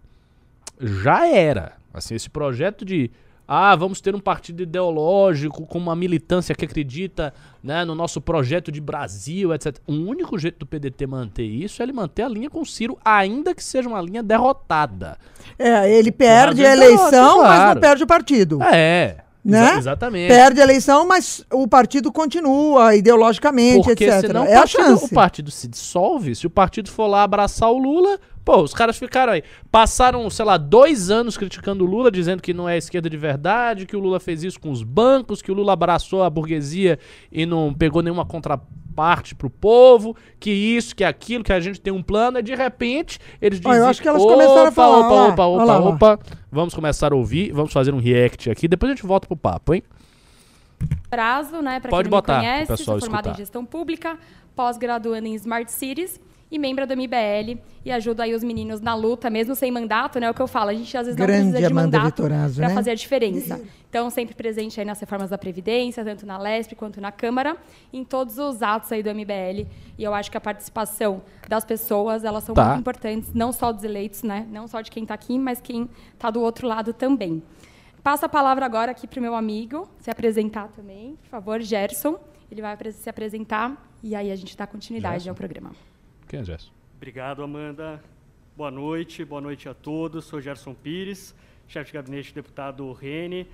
já era. Assim, esse projeto de ah, vamos ter um partido ideológico com uma militância que acredita né, no nosso projeto de Brasil, etc. O único jeito do PDT manter isso é ele manter a linha com o Ciro, ainda que seja uma linha derrotada. É, ele perde a eleição, mas claro. não perde o partido. É, Né? exa- exatamente. Perde a eleição, mas o partido continua ideologicamente, Porque etc. senão é o a partido, chance. o partido se dissolve. Se o partido for lá abraçar o Lula, pô, os caras ficaram aí. Passaram, sei lá, dois anos criticando o Lula, dizendo que não é esquerda de verdade, que o Lula fez isso com os bancos, que o Lula abraçou a burguesia e não pegou nenhuma contraparte pro povo, que isso, que aquilo, que a gente tem um plano, e de repente eles Ó, eu dizem. acho que elas começaram a falar, Opa, opa, opa, lá, ó. opa. Vamos começar a ouvir, vamos fazer um react aqui, depois a gente volta pro papo, hein? prazo, né? Para Pode quem não botar, me conhece, pessoal sou formada escutar. em gestão pública, pós-graduando em Smart Cities e membro do MBL e ajudo aí os meninos na luta, mesmo sem mandato, né? É o que eu falo, a gente às vezes não Grande precisa de Amanda mandato para né? fazer a diferença. Então, sempre presente aí nas reformas da Previdência, tanto na LESP quanto na Câmara, em todos os atos aí do MBL. E eu acho que a participação das pessoas, elas são Tá. muito importantes, não só dos eleitos, né? Não só de quem está aqui, mas quem está do outro lado também. Passo a palavra agora aqui para o meu amigo se apresentar também, por favor, Gerson. Ele vai se apresentar e aí a gente dá continuidade Gerson. ao programa. Quem é Gerson? Obrigado, Amanda. Boa noite, boa noite a todos. Sou Gerson Pires, chefe de gabinete do deputado Rene.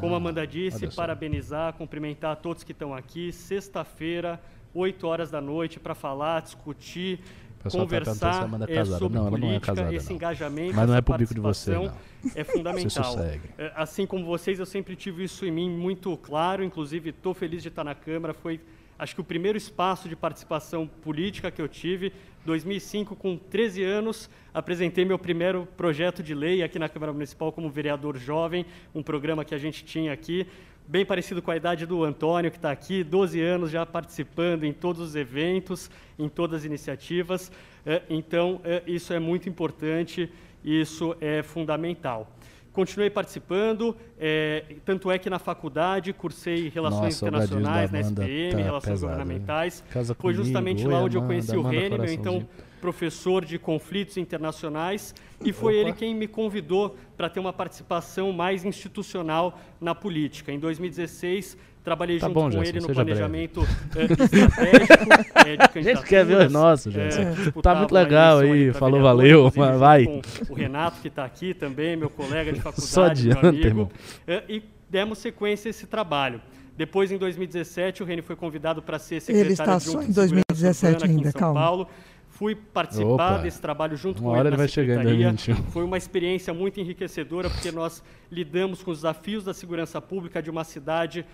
Como a Amanda olha disse, parabenizar, cumprimentar todos que estão aqui. Sexta-feira, 8 horas da noite, para falar, discutir, tá a conversar Amanda é casada. sobre Não, ela não é política. casada, Esse não. engajamento, Mas não é bico de vocês, participação É fundamental. sossegue. É, Assim como vocês, eu sempre tive isso em mim muito claro. Inclusive, estou feliz de estar na Câmara. Foi, acho que, o primeiro espaço de participação política que eu tive. 2005, com 13 anos, apresentei meu primeiro projeto de lei aqui na Câmara Municipal como vereador jovem, um programa que a gente tinha aqui, bem parecido com a idade do Antônio, que está aqui, 12 anos já participando em todos os eventos, em todas as iniciativas. É, Então, é, isso é muito importante, isso é fundamental. Continuei participando, é, tanto é que na faculdade cursei Relações Nossa, Internacionais, na SPM, tá Relações pesado? Governamentais. Foi comigo, justamente lá onde eu Amanda, conheci o Rene, meu então professor de conflitos internacionais, e foi Opa. ele quem me convidou para ter uma participação mais institucional na política. Em 2016, trabalhei Tá junto bom, com Gerson, ele no seja breve. planejamento eh, estratégico eh, de A gente quer ver os nossos, Gerson. que Tá muito legal aí, falou, valeu, mas vai. O Renato, que está aqui também, meu colega de faculdade, Só meu adianta, amigo. irmão. Eh, E demos sequência a esse trabalho. Depois, em 2017, o Reni foi convidado para ser Ele secretário está adjunto só de em Segurança 2017 Urbana aqui em ainda, São calma. Paulo. Fui participar Opa. desse trabalho junto Uma com hora ele ele na vai secretaria. 2021. Foi uma experiência muito enriquecedora, porque nós lidamos com os desafios da segurança pública de uma cidade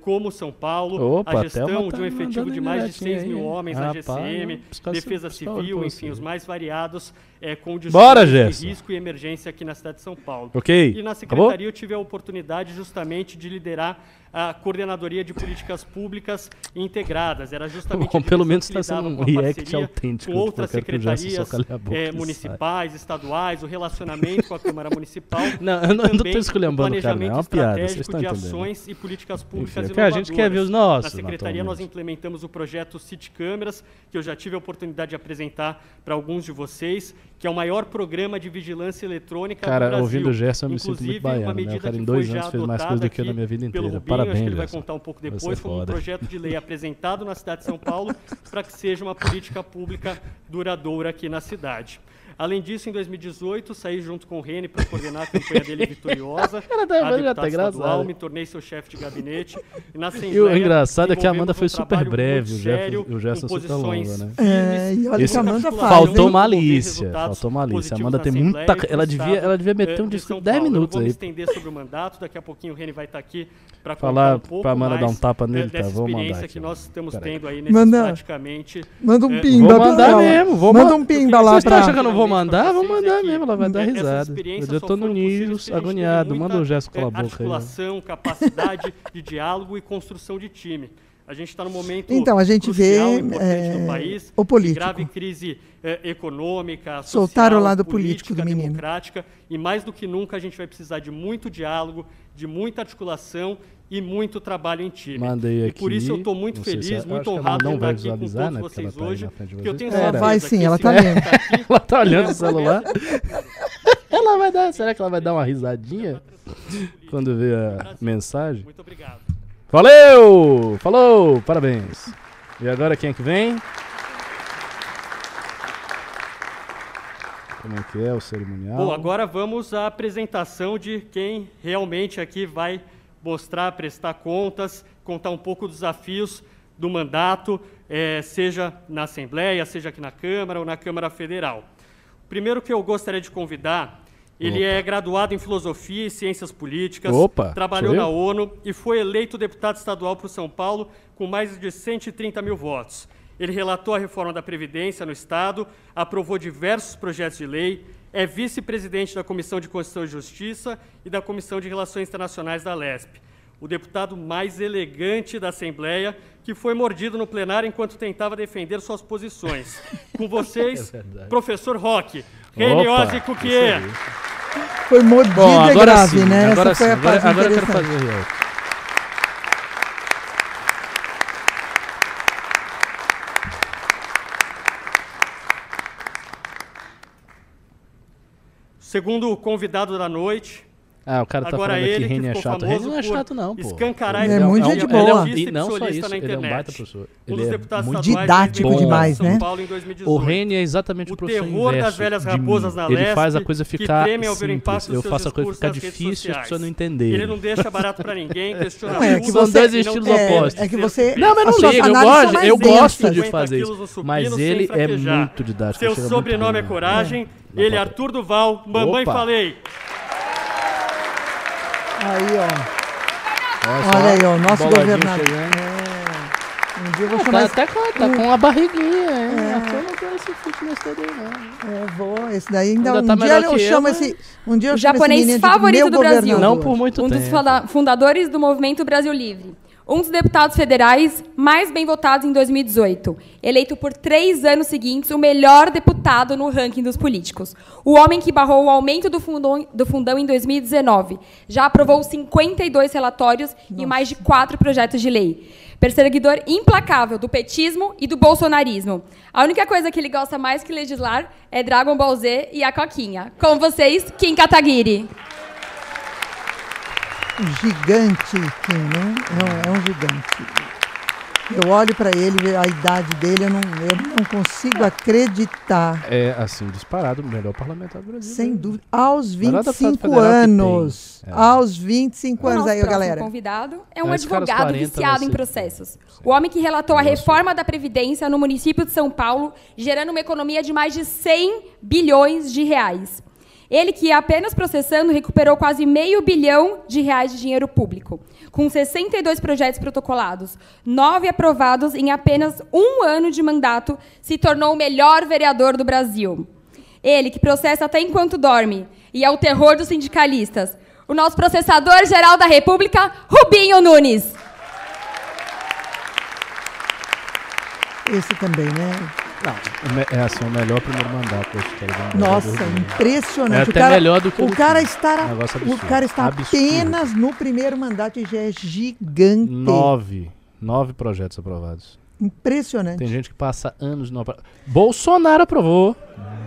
como São Paulo, Opa, a gestão de tá um efetivo mandando de mais de indiretinha 6 mil homens na GCM, defesa civil, enfim, os mais variados, eh, Bora, discussões de Gerson. risco e emergência aqui na cidade de São Paulo. Ok. E na Acabou? secretaria eu tive a oportunidade justamente de liderar a coordenadoria de políticas públicas integradas. Era justamente Bom, pelo menos que tá sendo um react autêntico, com outras secretarias boca, eh, que municipais, estaduais, o relacionamento com a Câmara Municipal. Não, eu não- também esculhambando cara, é uma piada, vocês estão de entendendo. ações e políticas públicas Enfim, é que a gente quer ver os nossos, Na secretaria nós implementamos o projeto City Câmeras, que eu já tive a oportunidade de apresentar para alguns de vocês, que é o maior programa de vigilância eletrônica Cara, do Brasil. ouvindo o Gerson, eu me sinto muito Inclusive, baiano, uma né? O medida cara em que dois foi anos fez mais coisa do que eu na minha vida inteira. Rubinho, Parabéns, acho que ele vai Gerson. contar um pouco é depois, como um projeto de lei apresentado na cidade de São Paulo para que seja uma política pública duradoura aqui na cidade. Além disso, em 2018, saí junto com o Rene para coordenar a campanha dele vitoriosa. Cara, tá- a já tá estadual, me tornei seu chefe de gabinete. E, na E o engraçado é que a Amanda um foi super trabalho breve, o Gerson- o super longa, posições né? É, e olha Esse- que a Amanda Faltou faz. Faltou hein? malícia, faltou malícia. A Amanda tem muita. Ela devia, ela devia meter eh, um discurso de 10 Paulo. Eu não minutos vou me aí. estender sobre o mandato, daqui a pouquinho o Reni vai estar aqui para Falar um pouco pra Amanda dar um tapa eh, nele, tá? Vou mandar aqui, que nós estamos tendo aí Manda- praticamente Manda um É, pimba vou mandar mesmo, vou Manda ma- um pimba lá pra... achando que eu não vou Pra mandar? Vou mandar é mesmo, ela vai dar risada. Eu tô no nível agoniado. Manda o gesto com a boca aí. articulação, capacidade de diálogo e construção de time. A gente está num momento Então, a gente vê, crucial, importante eh, no país, o político. de grave crise eh, econômica, social, o lado político política, do menino. democrática, e mais do que nunca a gente vai precisar de muito diálogo, de muita articulação e muito trabalho em time. Mandei e por isso eu aqui. estou muito Não sei se feliz, é- muito que honrado de não estar vai aqui com visualizar, todos né, vocês tá hoje, de porque eu tenho certeza vai que sim, ela tá momento vendo. tá aqui, Ela tá olhando o celular. ela vai dar. Será que ela vai dar uma risadinha quando vê a mensagem? Muito obrigado. Valeu! Falou! Parabéns. E agora quem é que vem? Como é que é o cerimonial? Bom, agora vamos à apresentação de quem realmente aqui vai mostrar, prestar contas, contar um pouco dos desafios do mandato, eh, seja na Assembleia, seja aqui na Câmara ou na Câmara Federal. O primeiro que eu gostaria de convidar, ele Opa. é graduado em Filosofia e Ciências Políticas, Opa, trabalhou na ONU e foi eleito deputado estadual para o São Paulo com mais de 130 mil votos. Ele relatou a reforma da Previdência no Estado, aprovou diversos projetos de lei, é vice-presidente da Comissão de Constituição e Justiça e da Comissão de Relações Internacionais da LESP. O deputado mais elegante da Assembleia, que foi mordido no plenário enquanto tentava defender suas posições. Com vocês, É professor Roque, Reniose Opa, Cuquier. Foi mordida Bom, e agora grave, sim, né? agora Essa foi sim. a Agora, parte agora eu quero fazer o react. Segundo o convidado da noite, Ah, o cara tá Agora falando aqui ele que Reni é chato. Reni não é chato, não, pô. escancarar Ele é esse muito de boa. artista E não só isso, na ele é um internet. baita professor. Um Ele é muito didático mais demais, São né? Paulo em 2018. O Reni é exatamente o, O professor terror das velhas raposas na Ele faz a coisa ficar simples. Eu faço a coisa ficar difícil e as pessoas não entenderem. Ele não deixa barato pra ninguém, questiona Não, é que tudo. São você- dois estilos opostos. É que você. Não, mas as não liga, eu gosto, eu gosto de 50 fazer isso. Mas ele é muito didático. Seu sobrenome é? Coragem. Ele é. Arthur Duval. Mamãe falei. Aí, ó. Olha, Olha aí, ó, nosso governador. É. Um dia eu vou chamar Tá esse. até com, tá um- com uma barriguinha, é. É. Arthur não tem esse fitness todo aí, não. É, vou. Esse daí ainda. Ainda um tá dia eu eu, chamo mas- esse. Um dia eu O japonês favorito do Brasil. governador. Não por muito um tempo. dos funda- fundadores do movimento Brasil Livre. Um dos deputados federais mais bem votados em 2018. Eleito por três anos seguintes o melhor deputado no ranking dos políticos. O homem que barrou o aumento do fundão, do fundão em 2019. Já aprovou 52 relatórios e mais de quatro projetos de lei. Perseguidor implacável do petismo e do bolsonarismo. A única coisa que ele gosta mais que legislar é Dragon Ball Z e a Coquinha. Com vocês, Kim Kataguiri. Um gigante, Kim, né? É um, é um gigante. Eu olho para ele, vejo a idade dele, eu não, eu não consigo acreditar. É, assim, disparado, o melhor parlamentar do Brasil. Sem né? dúvida. Aos Melhor deputado 25 federal que anos. É. Aos 25 O anos nosso aí, galera. convidado é um advogado 40 viciado vai em processos. O homem que relatou a reforma da Previdência no município de São Paulo, gerando uma economia de mais de 100 bilhões de reais. Ele que, apenas processando, recuperou quase meio bilhão de reais de dinheiro público, com 62 projetos protocolados, nove aprovados em apenas um ano de mandato, se tornou o melhor vereador do Brasil. Ele que processa até enquanto dorme e é o terror dos sindicalistas. O nosso processador-geral da República, Rubinho Nunes. Esse também, né? Não, é assim, o melhor primeiro mandato da história do. Nossa, É impressionante. até o cara, melhor do que o cara está, Um negócio o cara está Absurdo. apenas no primeiro mandato e já é gigante. Nove. Nove projetos aprovados. Impressionante. Tem gente que passa anos no apro- Bolsonaro aprovou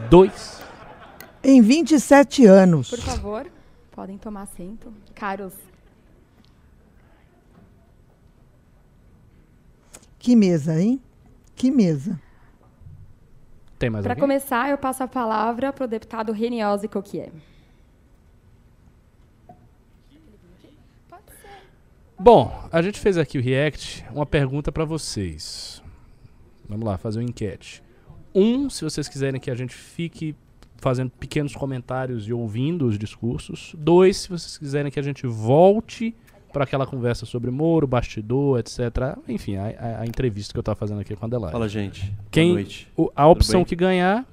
dois. Em 27 anos. Por favor, podem tomar assento. Caros, Que mesa, hein? Que mesa. Tem mais para começar, eu passo a palavra para o deputado Reniose Coquier. Bom, a gente fez aqui o React, uma pergunta pra vocês. Vamos lá, fazer uma enquete. um, se vocês quiserem que a gente fique fazendo pequenos comentários e ouvindo os discursos. Dois, se vocês quiserem que a gente volte para aquela conversa sobre Moro, bastidor, etc. Enfim, a, a, a entrevista que eu estava fazendo aqui com a Adelaide. Fala, gente. Quem- Boa noite. O- a opção que ganhar,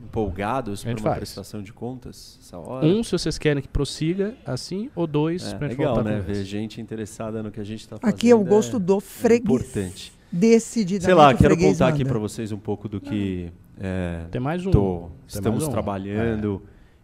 Empolgados A para gente uma faz. prestação de contas essa hora? um, se vocês querem que prossiga assim, ou dois, é, gente legal, né? Ver gente interessada no que a gente está fazendo. Aqui é o gosto do é freguês. importante. Decididamente Sei lá, quero contar aqui manda. para vocês um pouco do que é, Tem mais um. tô- Tem estamos mais um. trabalhando.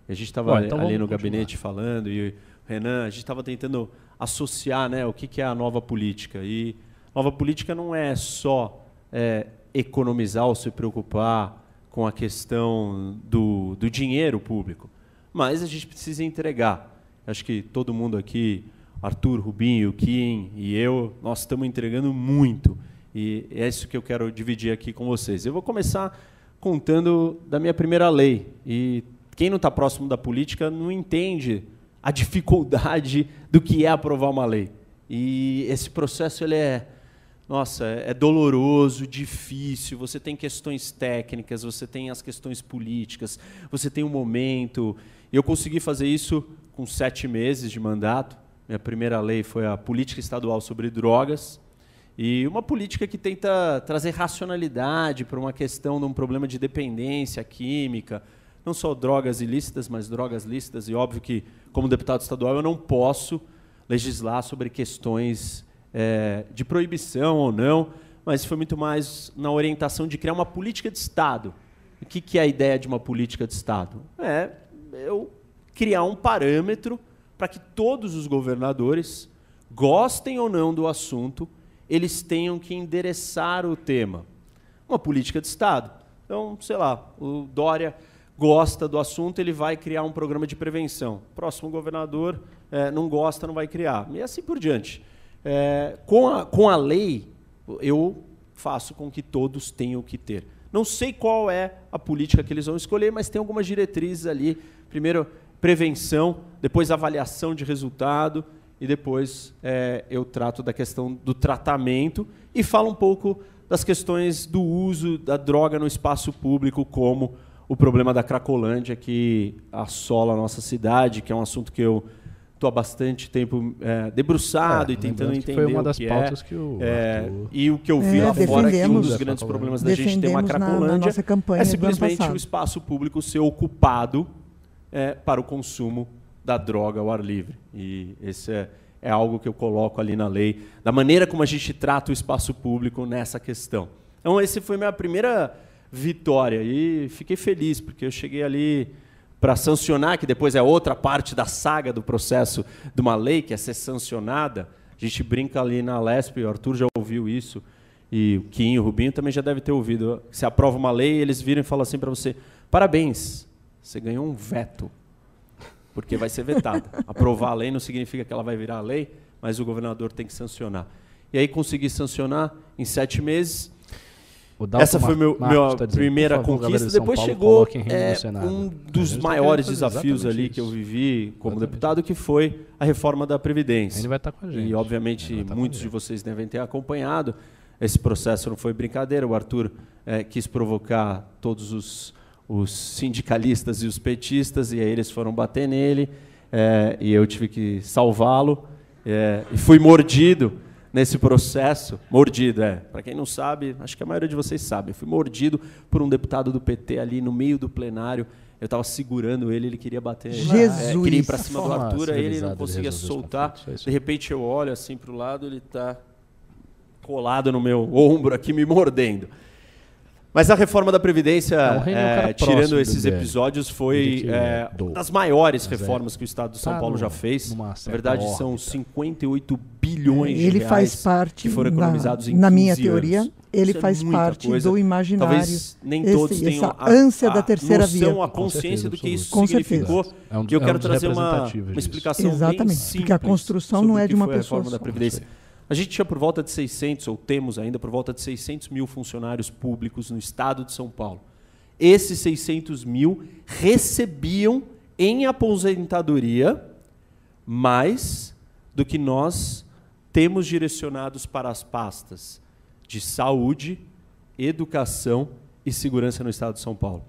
A gente estava então ali no continuar. gabinete falando e o Renan, a gente estava tentando associar né, o que, é a nova política. E nova política não é só é, economizar ou se preocupar com a questão do, do dinheiro público, mas a gente precisa entregar. Acho que todo mundo aqui, Arthur, Rubinho, Kim e eu, nós estamos entregando muito. E é isso que eu quero dividir aqui com vocês. Eu vou começar contando da minha primeira lei. E quem não está próximo da política não entende a dificuldade do que é aprovar uma lei. E esse processo ele é, nossa, é doloroso, difícil. Você tem questões técnicas, você tem as questões políticas, você tem um momento. Eu consegui fazer isso com sete meses de mandato. Minha primeira lei foi a política estadual sobre drogas. E uma política que tenta trazer racionalidade para uma questão de um problema de dependência química, não só drogas ilícitas, mas drogas lícitas. E óbvio que, como deputado estadual, eu não posso legislar sobre questões eh, de proibição ou não, mas foi muito mais na orientação de criar uma política de Estado. O que, que é a ideia de uma política de Estado? É eu criar um parâmetro para que todos os governadores, gostem ou não do assunto, eles tenham que endereçar o tema. Uma política de Estado. Então, sei lá, o Dória gosta do assunto, ele vai criar um programa de prevenção. Próximo governador eh, não gosta, não vai criar. E assim por diante. Eh, com, a, com a lei, eu faço com que todos tenham que ter. Não sei qual é a política que eles vão escolher, mas tem algumas diretrizes ali. Primeiro, prevenção, depois avaliação de resultado e depois eh, eu trato da questão do tratamento e falo um pouco das questões do uso da droga no espaço público, como o problema da Cracolândia que assola a nossa cidade, que é um assunto que eu estou há bastante tempo eh, debruçado e tentando entender Foi uma o das que pautas é. que o É, Arthur- e o que eu vi É, lá fora é que um dos grandes problemas da gente ter uma Defendemos na- na Cracolândia é simplesmente o espaço público ser ocupado é, para o consumo da droga ao ar livre. E esse é, é algo que eu coloco ali na lei, da maneira como a gente trata o espaço público nessa questão. Então, essa foi minha primeira vitória e fiquei feliz, porque eu cheguei ali para sancionar, que depois é outra parte da saga do processo de uma lei, que é ser sancionada. A gente brinca ali na Lesp, o Arthur já ouviu isso, e o Kim, o Rubinho também já deve ter ouvido. Você aprova uma lei, eles viram e falam assim para você: parabéns, você ganhou um veto, porque vai ser vetado. Aprovar a lei não significa que ela vai virar lei, mas o governador tem que sancionar. E aí consegui sancionar em sete meses. Essa foi meu, minha tá primeira favor, conquista. de Depois Paulo, chegou é, um dos tá maiores desafios ali que eu isso. vivi como Exatamente. deputado, que foi a reforma da Previdência. Ele vai estar com a gente. E, obviamente, tá muitos de vocês devem ter acompanhado. Esse processo não foi brincadeira. O Arthur eh, quis provocar todos os, os sindicalistas e os petistas, e aí eles foram bater nele, eh, e eu tive que salvá-lo. eh, e fui mordido nesse processo. Mordido, é. Para quem não sabe, acho que a maioria de vocês sabe. Eu fui mordido por um deputado do PT ali no meio do plenário. Eu estava segurando ele, ele queria bater. Jesus! eh, queria ir para cima do Arthur, aí ele não conseguia soltar. é. De repente eu olho assim para o lado, ele está colado no meu ombro aqui, me mordendo. Mas a reforma da Previdência, É, é tirando esses episódios, foi eh, do- uma das maiores Mas é. reformas que o Estado de São Tá Paulo no- já fez. Na verdade, são órbita. 58 bilhões de Ele reais faz parte, que foram na, economizados em na minha 15 teoria, anos. ele Isso é faz muita parte coisa. do imaginário. Talvez nem esse- todos tenham essa a, ânsia a da terceira noção, via. a consciência certeza do que isso. Com significou. certeza. É um E eu é um quero trazer uma, uma explicação bem Exatamente, simples porque a construção não é que de uma pessoa reforma da só. A gente tinha por volta de 600, ou temos ainda por volta de 600 mil funcionários públicos no estado de São Paulo. Esses 600 mil recebiam em aposentadoria mais do que nós temos direcionados para as pastas de saúde, educação e segurança no estado de São Paulo.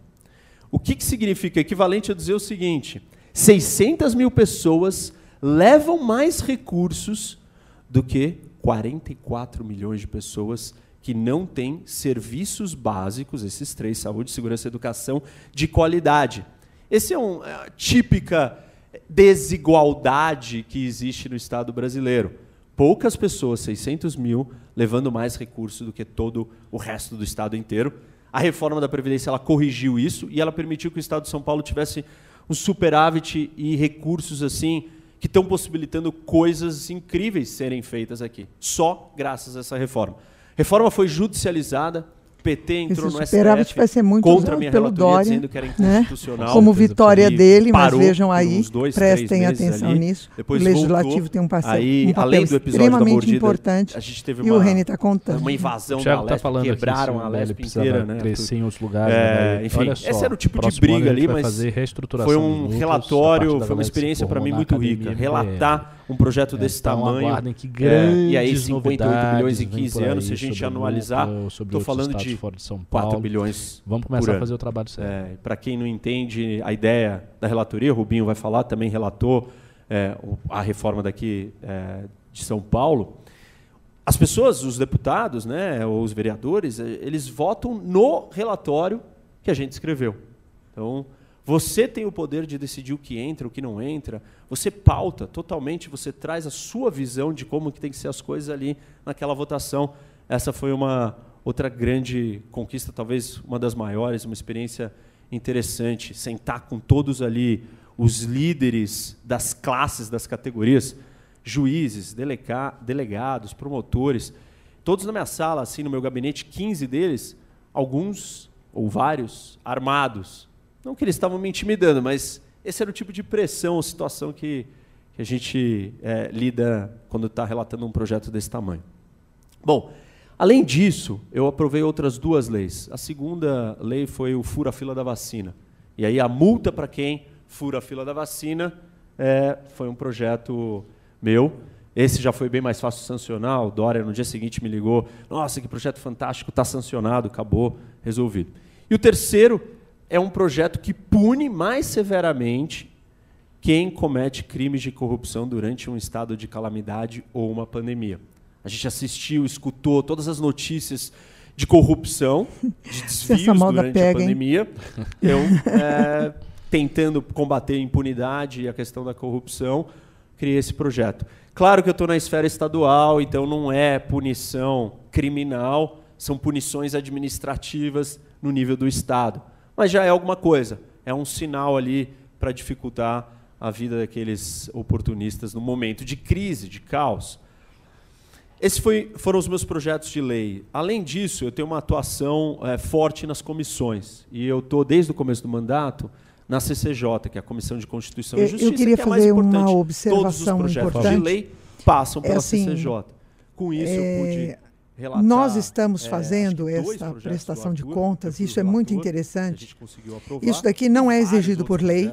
O que, que significa? Equivalente a dizer o seguinte: 600 mil pessoas levam mais recursos do que 44 milhões de pessoas que não têm serviços básicos, esses três, saúde, segurança e educação, de qualidade. Essa é uma é típica desigualdade que existe no Estado brasileiro. Poucas pessoas, 600 mil, levando mais recursos do que todo o resto do Estado inteiro. A reforma da Previdência ela corrigiu isso e ela permitiu que o Estado de São Paulo tivesse um superávit e recursos assim que estão possibilitando coisas incríveis serem feitas aqui, só graças a essa reforma. Reforma foi judicializada, PT entrou Esse no superávit STF vai ser muito contra a minha pelo relatoria, Dória, dizendo que era né? inconstitucional. Como vitória dele, mas vejam aí, dois, prestem atenção ali. nisso. Depois o legislativo voltou. tem um, passe- Aí, um papel além do episódio da extremamente mordida, importante a gente teve e o uma- Reni está contando. uma invasão O da Lesp, tá falando quebraram aqui a o Lesp inteira, né? crescer em outros lugares. É, né? enfim, Olha só, esse era o tipo de briga ali, mas Foi um relatório, da foi uma que experiência para mim muito rica. Relatar um projeto desse Então tamanho. aguardem que é, grandes e aí 58 milhões em novidades vem 15 por anos, se a gente anualizar, outros falando de fora de São 4 Paulo. bilhões. Vamos começar a fazer o trabalho certo. É, para quem não entende a ideia da relatoria, o Rubinho vai falar, também relatou é, a reforma daqui é, de São Paulo. As pessoas, os deputados, né, ou os vereadores, eh, eles votam no relatório que a gente escreveu. Então, você tem o poder de decidir o que entra, o que não entra. Você pauta totalmente, você traz a sua visão de como que tem que ser as coisas ali naquela votação. Essa foi uma outra grande conquista, talvez uma das maiores, uma experiência interessante, sentar com todos ali os líderes das classes, das categorias, juízes, delega- delegados, promotores, todos na minha sala, assim, no meu gabinete, 15 deles, alguns ou vários armados. Não que eles estavam me intimidando, mas esse era o tipo de pressão ou situação que, que a gente eh, lida quando está relatando um projeto desse tamanho. Bom, além disso, eu aprovei outras duas leis. A segunda lei foi o fura-fila da vacina. E aí a multa para quem fura a fila da vacina eh, foi um projeto meu. Esse já foi bem mais fácil sancionar. O Dória, no dia seguinte, me ligou: Nossa, que projeto fantástico, está sancionado, acabou, resolvido. E o terceiro é um projeto que pune mais severamente quem comete crimes de corrupção durante um estado de calamidade ou uma pandemia. A gente assistiu, escutou todas as notícias de corrupção, de desvios durante pega, a hein? pandemia. Eu, é, tentando combater a impunidade e a questão da corrupção, criei esse projeto. Claro que eu estou na esfera estadual, então não é punição criminal, são punições administrativas no nível do Estado. Mas já é alguma coisa, é um sinal ali para dificultar a vida daqueles oportunistas no momento de crise, de caos. Esses foi, foram os meus projetos de lei. Além disso, eu tenho uma atuação eh, forte nas comissões. E eu estou, desde o começo do mandato, na CCJ, que é a Comissão de Constituição Eu- e eu Justiça, queria que é mais fazer uma importante. Todos os observação projetos de importante. lei passam É pela assim, CCJ. Com isso, eu é, pude relatar... Nós estamos eh, fazendo essa prestação de Arthur, contas, eu fui isso é muito interessante. aprovar. Isso daqui não é exigido por lei,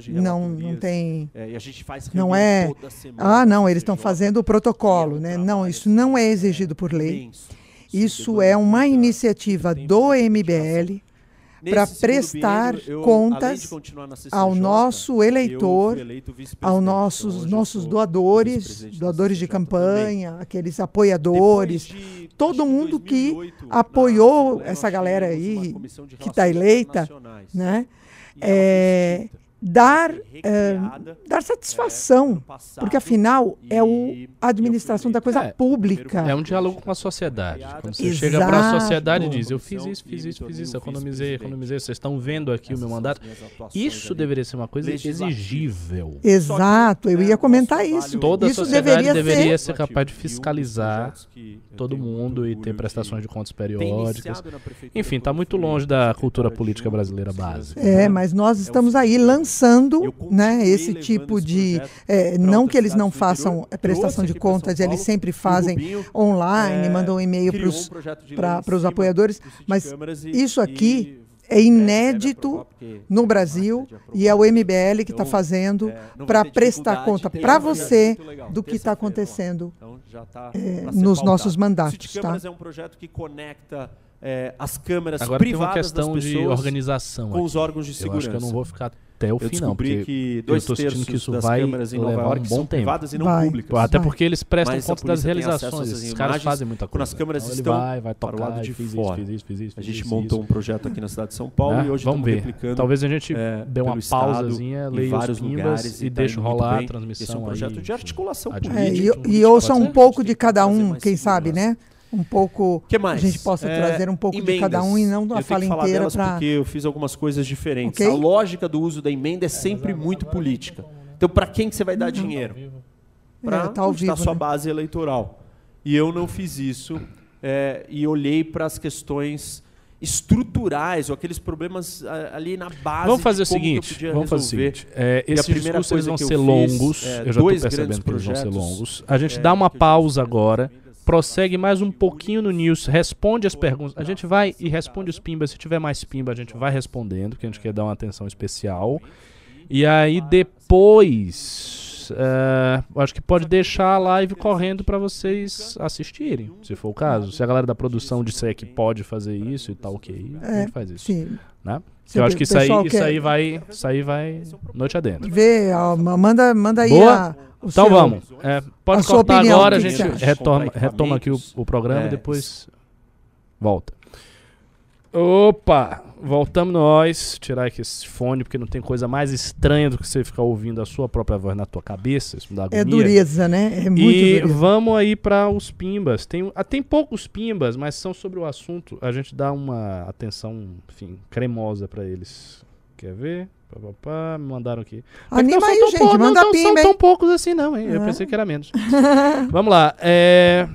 de não, não tem. é, Não é. Ah, não, eles estão fazendo o protocolo, é né? Não, isso não é exigido por lei. Isso é uma iniciativa do MBL para prestar contas CCJ, ao nosso eleitor, eleito aos Então, nossos, eu nossos doadores, doadores de CCJ também. campanha, aqueles apoiadores, de, todo que mundo que 2008, na apoiou essa galera aí que está eleita, né? É, dar, eh, dar é, satisfação, passado, porque afinal é o, a administração da coisa eleito. pública. É um diálogo com a sociedade. Quando você Exato. chega para a sociedade e diz: Eu fiz isso, fiz isso, fiz isso, economizei, economizei. Vocês estão vendo aqui o meu mandato. Isso deveria ser uma coisa exigível. Exato, eu né, ia comentar isso. Toda a sociedade deveria, deveria ser. ser capaz de fiscalizar todo mundo e ter prestações de contas periódicas. Enfim, está muito longe da cultura política brasileira básica. É, pública. mas nós É estamos aí lançando eu né, esse tipo de. é, não que eles não façam prestação de contas, eles Paulo, sempre e o fazem Rubinho, online, é, mandam e-mail um projeto de pra- lei em pros cima apoiadores, mas e- isso aqui e é inédito no é Brasil de e é o MBL que está Então, fazendo é, para prestar conta para um você do que está acontecendo. Então, tá é, nos nossos mandatos, tá? É um projeto que conecta é, as câmeras Agora tem uma privadas questão das de pessoas organização. com aqui. os órgãos de Eu segurança. acho que eu não vou ficar até o Eu fim, não. que dois eu tô sentindo terços que isso das vai câmeras em Nova levar York um são bom tempo. privadas e não Vai. públicas. Até Vai. porque eles prestam Mas a conta das a realizações. Esses caras imagens fazem muita quando coisa. as câmeras Então estão ele vai, vai para o tocar, lado de fiz isso, fora. fiz isso, fiz isso, A fiz gente isso, montou isso. um projeto aqui na cidade de São Paulo Né? e hoje Vamos estamos ver. replicando Talvez a gente é, dê uma pausazinha, leia os vários pimbas lugares e tá muito rolar a transmissão Esse é um projeto de articulação É, política. e, ouça um pouco A de cada um, quem sabe, né? Um pouco. que mais? A gente possa É, trazer um pouco de emendas. cada um e não eu a tenho fala que falar inteira para. porque eu fiz algumas coisas diferentes. Ok. A lógica do uso da emenda é sempre muito política. Então, para quem que você vai dar dinheiro? Para É, tá ao onde está a vivo, sua né? base eleitoral. E eu não fiz isso é, e olhei para as questões estruturais ou aqueles problemas ali na base. Vamos fazer o de eu seguinte, podia vamos fazer o resolver. seguinte. É, E a esses primeira discursos vão que eu ser fiz, longos. é, eu já estou percebendo que eles vão ser longos. A gente é, dá uma eu pausa agora. Prossegue mais um pouquinho no news, responde as perguntas. A gente vai e responde os pimbas. Se tiver mais pimba, a gente vai respondendo, porque a gente quer dar uma atenção especial. E aí depois, eu acho que pode deixar a live correndo para vocês assistirem, se for o caso. Se a galera da produção disser que pode fazer isso e tal, ok, a É, gente faz isso. Sim. Né? Eu acho que isso aí, isso quer- aí vai, isso aí vai noite adentro. Vê, ó, ma- manda, manda aí Boa. a, o Então seu- vamos. É, pode a cortar opinião, agora, a gente retoma, retoma aqui o, o programa É, e depois volta. Opa! Voltamos nós. Tirar aqui esse fone, porque não tem coisa mais estranha do que você ficar ouvindo a sua própria voz na tua cabeça. Isso me dá agonia. É dureza, né? É muito e dureza. vamos aí para os pimbas. Tem, ah, tem poucos pimbas, mas são sobre o assunto. A gente dá uma atenção, enfim, cremosa para eles. Quer ver? Pá, pá, pá, me mandaram aqui. Anima Não são aí, tão gente, pou- não, manda não são pimba, tão hein? poucos assim, não, hein? Eu É. pensei que era menos. Vamos lá. É...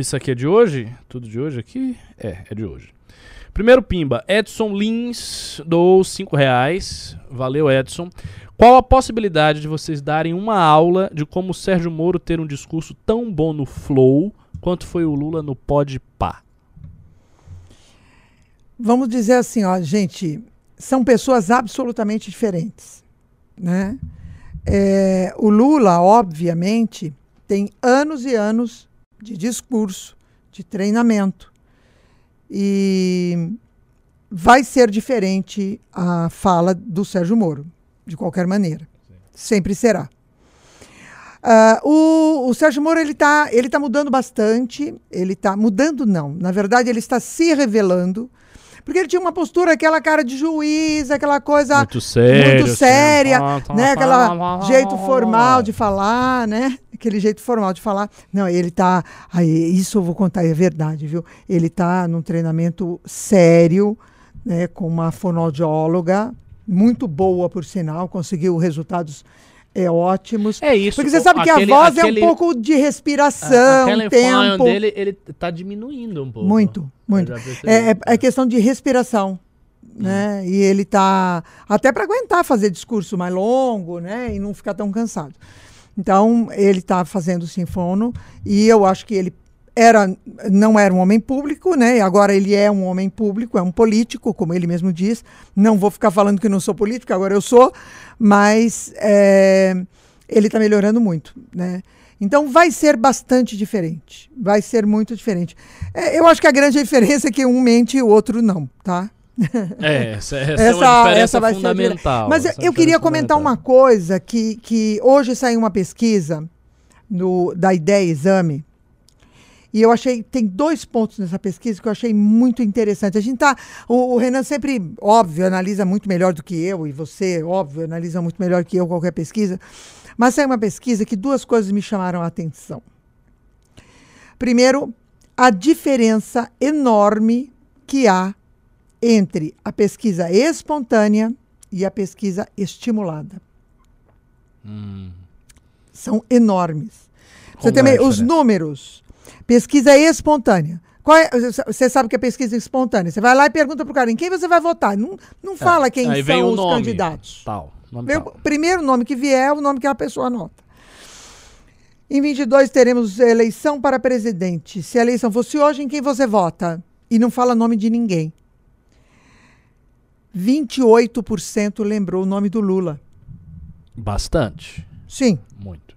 Isso aqui é de hoje? Tudo de hoje aqui? É, é de hoje. Primeiro pimba, Edson Lins doou 5 reais. Valeu, Edson. Qual a possibilidade de vocês darem uma aula de como o Sérgio Moro ter um discurso tão bom no Flow quanto foi o Lula no Pode Pá? Vamos dizer assim, ó, gente, são pessoas absolutamente diferentes, né? É, o Lula, obviamente, tem anos e anos de discurso, de treinamento, e vai ser diferente a fala do Sérgio Moro, de qualquer maneira, sempre será. Ah, o, o Sérgio Moro ele está ele tá mudando bastante, ele está mudando não, na verdade ele está se revelando, porque ele tinha uma postura, aquela cara de juiz, aquela coisa Muito sério. muito assim. séria, tá, né? tá, Aquela tá, jeito formal de falar, né? Aquele jeito formal de falar. Não, ele tá. Aí, isso eu vou contar, é verdade, viu? Ele tá num treinamento sério, né? Com uma fonoaudióloga, muito boa, por sinal, conseguiu resultados é, ótimos. É isso. Porque você o- sabe que aquele- a voz aquele- é um pouco de a- respiração, aquele fone tempo. dele, ele tá diminuindo um pouco. Muito, muito. É, é, é questão de respiração. Né? E ele tá até para aguentar fazer discurso mais longo, né? E não ficar tão cansado. Então, ele está fazendo sinfono e eu acho que ele era não era um homem público, né? Agora ele é um homem público, é um político, como ele mesmo diz. Não vou ficar falando que não sou político, agora eu sou, mas é, ele está melhorando muito, né? Então vai ser bastante diferente, vai ser muito diferente. É, eu acho que a grande diferença é que um mente e o outro não, tá? É, essa, essa, é uma Essa- diferença essa vai ser fundamental. Mas eu, essa é eu queria comentar uma coisa que, que hoje saiu uma pesquisa no, da Ideia Exame. E eu achei, tem dois pontos nessa pesquisa que eu achei muito interessante. A gente tá, o, o Renan sempre, óbvio, analisa muito melhor do que eu, e você, óbvio, analisa muito melhor que eu qualquer pesquisa. Mas saiu uma pesquisa que duas coisas me chamaram a atenção. Primeiro, a diferença enorme que há entre a pesquisa espontânea e a pesquisa estimulada. Hum. São enormes. Você tem é os números. Pesquisa espontânea. Qual é- você sabe que é pesquisa espontânea. Você vai lá e pergunta para o cara em quem você vai votar. Não, não fala quem É, Aí vem são os nome, candidatos. Tal. Nome Vem tal. Primeiro nome que vier é o nome que a pessoa anota. Em 22 teremos eleição para presidente. Se a eleição fosse hoje, em quem você vota? E não fala nome de ninguém. 28% lembrou o nome do Lula. Bastante. Sim. Muito.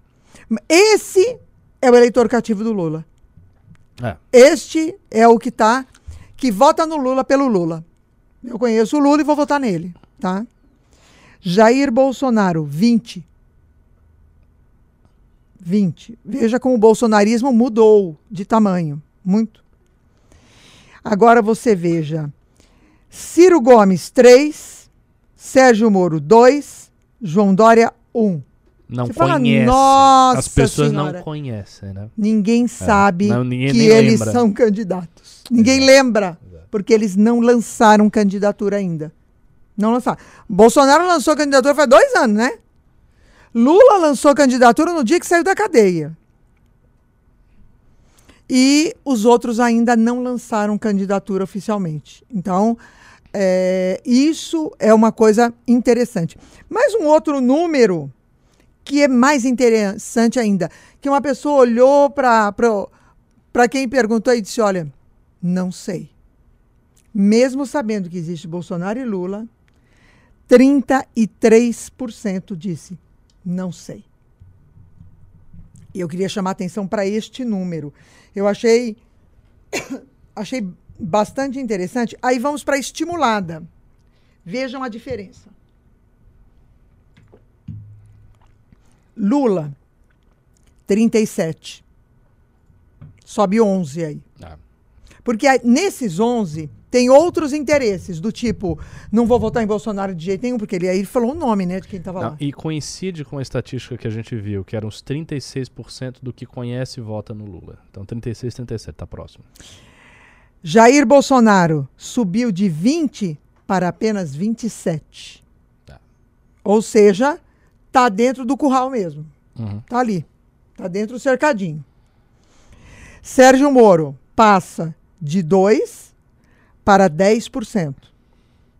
Esse é o eleitor cativo do Lula. É. Este é o que está que vota no Lula pelo Lula. Eu conheço o Lula e vou votar nele, tá? Jair Bolsonaro, 20. 20. Veja como o bolsonarismo mudou de tamanho. Muito. Agora você veja. Ciro Gomes, 3. Sérgio Moro, 2. João Dória, 1. Não Você fala, conhece. "Nossa As pessoas Senhora." não conhecem, né? Ninguém sabe Não, ninguém que eles lembra. são candidatos. Ninguém lembra, porque eles não lançaram candidatura ainda. Não lançaram. Bolsonaro lançou candidatura faz dois anos, né? Lula lançou candidatura no dia que saiu da cadeia. E os outros ainda não lançaram candidatura oficialmente. Então, é, isso é uma coisa interessante. Mas um outro número que é mais interessante ainda, que uma pessoa olhou para quem perguntou e disse, olha, não sei. Mesmo sabendo que existe Bolsonaro e Lula, 33% disse, não sei. E eu queria chamar atenção para este número. Eu achei achei bastante interessante. Aí vamos para a estimulada. Vejam a diferença. Lula, 37. Sobe 11 aí. Ah. Porque aí, nesses 11 tem outros interesses, do tipo, não vou votar em Bolsonaro de jeito nenhum, porque ele aí falou o nome, né, de quem estava lá. e coincide com a estatística que a gente viu, que eram uns 36% do que conhece vota no Lula. Então 36, 37, tá próximo. Jair Bolsonaro subiu de 20 para apenas 27. Tá. Ou seja, tá dentro do curral mesmo. Uhum. Tá ali. Tá dentro do cercadinho. Sérgio Moro passa de 2 para 10%.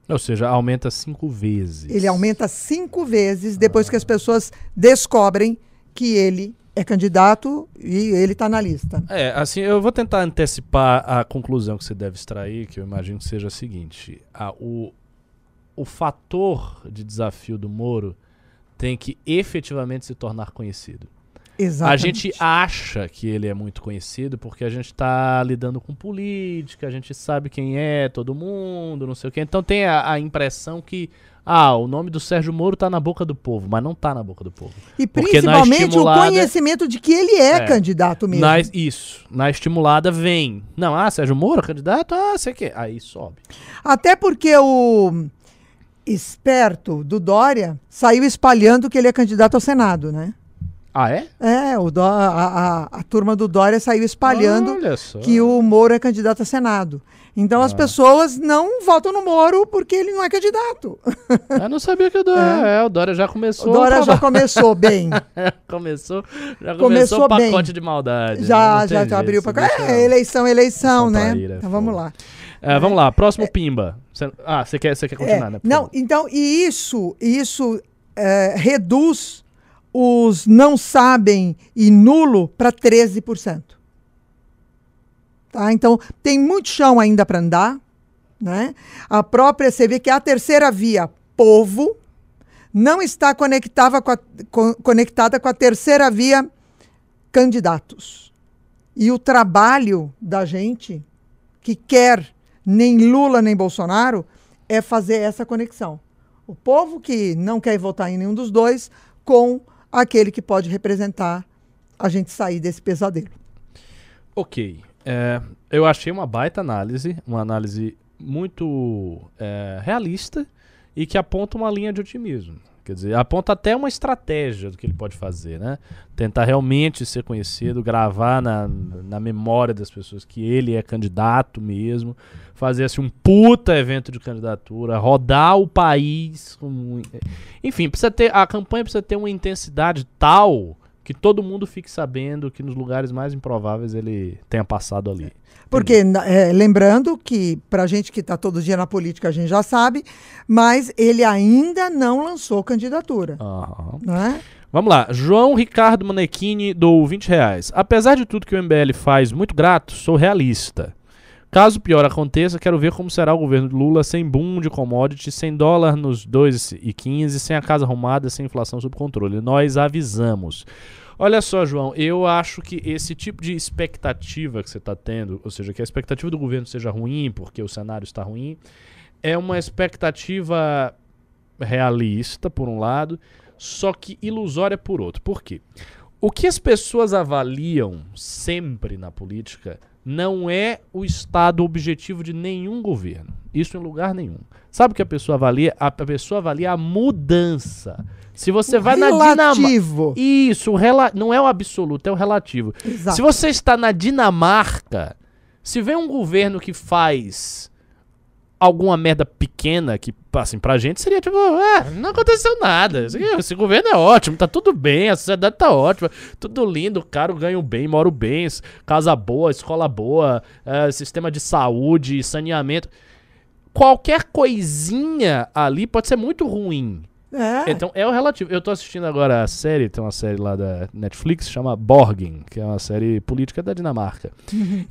Ou seja, aumenta cinco vezes. Ele aumenta cinco vezes depois que as pessoas descobrem que ele é candidato e ele está na lista. É, assim, eu vou tentar antecipar a conclusão que você deve extrair, que eu imagino que seja a seguinte. A, o, o fator de desafio do Moro tem que efetivamente se tornar conhecido. Exatamente. A gente acha que ele é muito conhecido porque a gente está lidando com política, a gente sabe quem é todo mundo, não sei o quê. Então tem a, a impressão que, ah, o nome do Sérgio Moro tá na boca do povo, mas não tá na boca do povo. E porque principalmente estimulada- o conhecimento de que ele é, É. candidato mesmo. Na, isso. Na estimulada vem. Não, ah, Sérgio Moro, candidato? Ah, sei o quê. Aí sobe. Até porque o esperto do Dória saiu espalhando que ele é candidato ao Senado, né? Ah, é? É, o Dó- a, a- a turma do Dória saiu espalhando que o Moro é candidato a Senado. Então Ah. as pessoas não votam no Moro porque ele não é candidato. Eu não sabia que o Dória. É, o Dória já começou. O Dória já começou bem. começou, já começou, Começou o pacote bem. de maldade. Já, Não já, já abriu para deixa- É, eleição, eleição, né? traíra, Então é vamos lá. É, vamos lá, próximo Pimba. Cê- ah, você quer, quer continuar, É, né? por não, favor. então, e isso, isso é, reduz os não sabem e nulo para 13%. Tá? Então, tem muito chão ainda para andar. Né? A própria, você vê que a terceira via, povo, não está conectava com a- co- conectada com a terceira via, candidatos. E o trabalho da gente, que quer nem Lula nem Bolsonaro, é fazer essa conexão. O povo que não quer votar em nenhum dos dois com aquele que pode representar a gente sair desse pesadelo. Ok. É, eu achei uma baita análise, uma análise muito é, realista e que aponta uma linha de otimismo. Quer dizer, aponta até uma estratégia do que ele pode fazer, né? Tentar realmente ser conhecido, gravar na, na memória das pessoas que ele é candidato mesmo, fazer assim um puta evento de candidatura, rodar o país. Com... Enfim, precisa ter, a campanha precisa ter uma intensidade tal que todo mundo fique sabendo que nos lugares mais improváveis ele tenha passado ali. Porque, é, lembrando que, para gente que está todo dia na política, a gente já sabe, mas ele ainda não lançou candidatura. Aham. Né? Vamos lá, João Ricardo Manequini do 20 reais. Apesar de tudo que o MBL faz, muito grato, sou realista. Caso pior aconteça, quero ver como será o governo de Lula sem boom de commodity, sem dólar nos 2,15, sem a casa arrumada, sem inflação sob controle. Nós avisamos. Olha só, João, eu acho que esse tipo de expectativa que você está tendo, ou seja, que a expectativa do governo seja ruim porque o cenário está ruim, é uma expectativa realista, por um lado, só que ilusória por outro. Por quê? O que as pessoas avaliam sempre na política não é o estado objetivo de nenhum governo. Isso em lugar nenhum. Sabe o que a pessoa avalia? A pessoa avalia a mudança. Se você O vai na Dinamarca. relativo. Isso, rela... não é o absoluto, é o relativo. Exato. Se você está na Dinamarca, se vem um governo que faz alguma merda pequena que, assim, pra gente seria tipo, ah, não aconteceu nada. Esse, governo é ótimo, tá tudo bem, a sociedade tá ótima, tudo lindo, caro, ganho bem, moro bem, casa boa, escola boa, eh, sistema de saúde, saneamento. Qualquer coisinha ali pode ser muito ruim. É. Então é o relativo. Eu tô assistindo agora a série, tem uma série lá da Netflix, chama Borgen, que é uma série política da Dinamarca.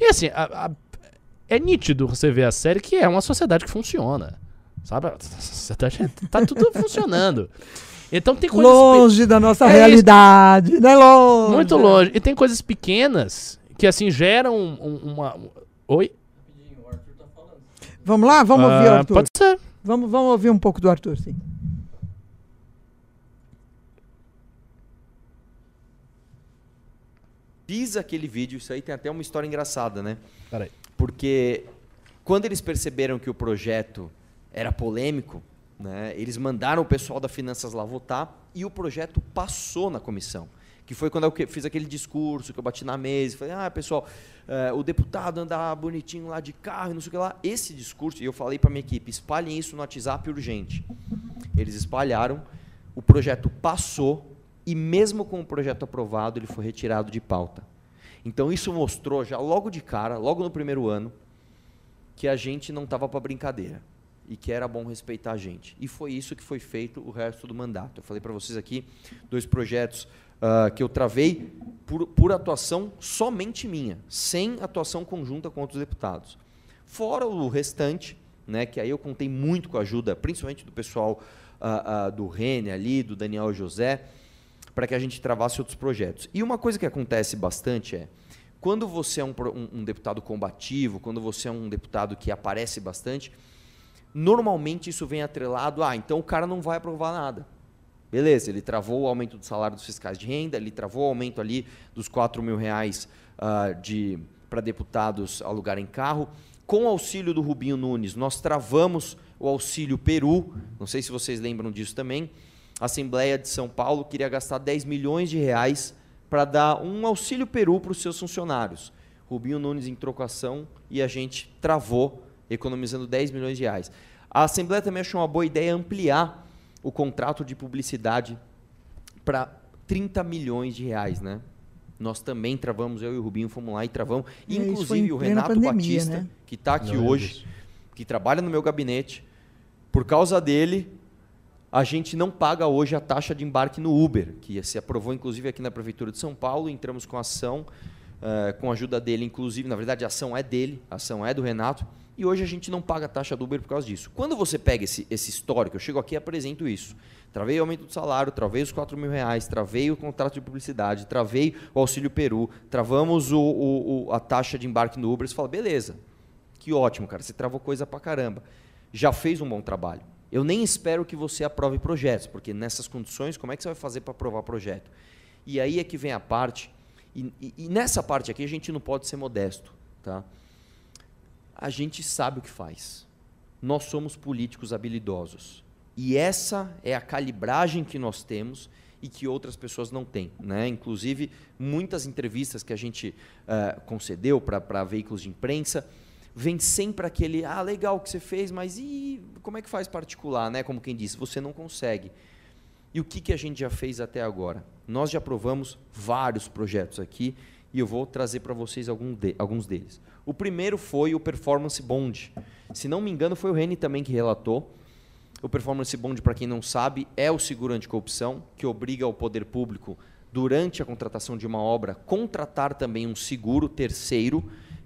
E assim, a- a- é nítido você ver a série que é uma sociedade que funciona. Sabe? A sociedade tá tudo funcionando. Então tem coisas. pe- Longe da nossa É isso. realidade, né? Longe. Muito longe. E tem coisas pequenas que assim geram um- um- uma. Oi? Vamos lá? Vamos ouvir o Ah, Arthur. Pode ser. Vamos, vamos ouvir um pouco do Arthur, sim. Fiz aquele vídeo, isso aí tem até uma história engraçada, né? Peraí. Porque quando eles perceberam que o projeto era polêmico, né, eles mandaram o pessoal da Finanças lá votar e o projeto passou na comissão. Que foi quando eu fiz aquele discurso que eu bati na mesa e falei, ah, pessoal, eh, o deputado andar bonitinho lá de carro e não sei o que lá. Esse discurso, e eu falei para minha equipe, espalhem isso no WhatsApp urgente. Eles espalharam, o projeto passou e mesmo com o projeto aprovado, ele foi retirado de pauta. Então isso mostrou já logo de cara, logo no primeiro ano, que a gente não estava para brincadeira e que era bom respeitar a gente. E foi isso que foi feito o resto do mandato. Eu falei para vocês aqui dois projetos ah, que eu travei por, por atuação somente minha, sem atuação conjunta com outros deputados. Fora o restante, né, que aí eu contei muito com a ajuda, principalmente do pessoal ah, ah, do Rene ali, do Daniel José, para que a gente travasse outros projetos. E uma coisa que acontece bastante é, quando você é um, um- um deputado combativo, quando você é um deputado que aparece bastante, normalmente isso vem atrelado, ah, então o cara não vai aprovar nada. Beleza, ele travou o aumento do salário dos fiscais de renda, ele travou o aumento ali dos 4 mil reais ah, de para deputados alugarem carro. Com o auxílio do Rubinho Nunes, nós travamos o auxílio Peru, não sei se vocês lembram disso também. A Assembleia de São Paulo queria gastar 10 milhões de reais para dar um auxílio Peru para os seus funcionários. Rubinho Nunes entrou com a ação e a gente travou, economizando 10 milhões de reais. A Assembleia também achou uma boa ideia ampliar o contrato de publicidade para 30 milhões de reais, né? Nós também travamos, eu e o Rubinho fomos lá e travamos. É, isso foi Inclusive o Renato pandemia, Batista, né? que está aqui Não hoje, disso. que trabalha no meu gabinete, por causa dele, a gente não paga hoje a taxa de embarque no Uber, que se aprovou inclusive aqui na Prefeitura de São Paulo, entramos com ação, eh, com a ajuda dele, inclusive, na verdade a ação é dele, a ação é do Renato, e hoje a gente não paga a taxa do Uber por causa disso. Quando você pega esse, esse histórico, eu chego aqui e apresento isso. Travei o aumento do salário, travei os 4 mil reais, travei o contrato de publicidade, travei o auxílio Peru, travamos o, o- o- a taxa de embarque no Uber. Você fala, beleza, que ótimo, cara, você travou coisa pra caramba. Já fez um bom trabalho. Eu nem espero que você aprove projetos, porque nessas condições, como é que você vai fazer para aprovar projeto? E aí é que vem a parte, e, e- e nessa parte aqui a gente não pode ser modesto, tá? A gente sabe o que faz. Nós somos políticos habilidosos. E essa é a calibragem que nós temos e que outras pessoas não têm. Né? Inclusive, muitas entrevistas que a gente eh, concedeu para veículos de imprensa, vem sempre aquele, ah, legal o que você fez, mas e como é que faz particular? Né? Como quem disse, você não consegue. E o que, que a gente já fez até agora? Nós já aprovamos vários projetos aqui e eu vou trazer para vocês algum de- alguns deles. O primeiro foi o Performance Bond. Se não me engano, foi o Reni também que relatou. O Performance Bond, para quem não sabe, é o seguro anticorrupção que obriga o poder público, durante a contratação de uma obra, contratar também um seguro terceiro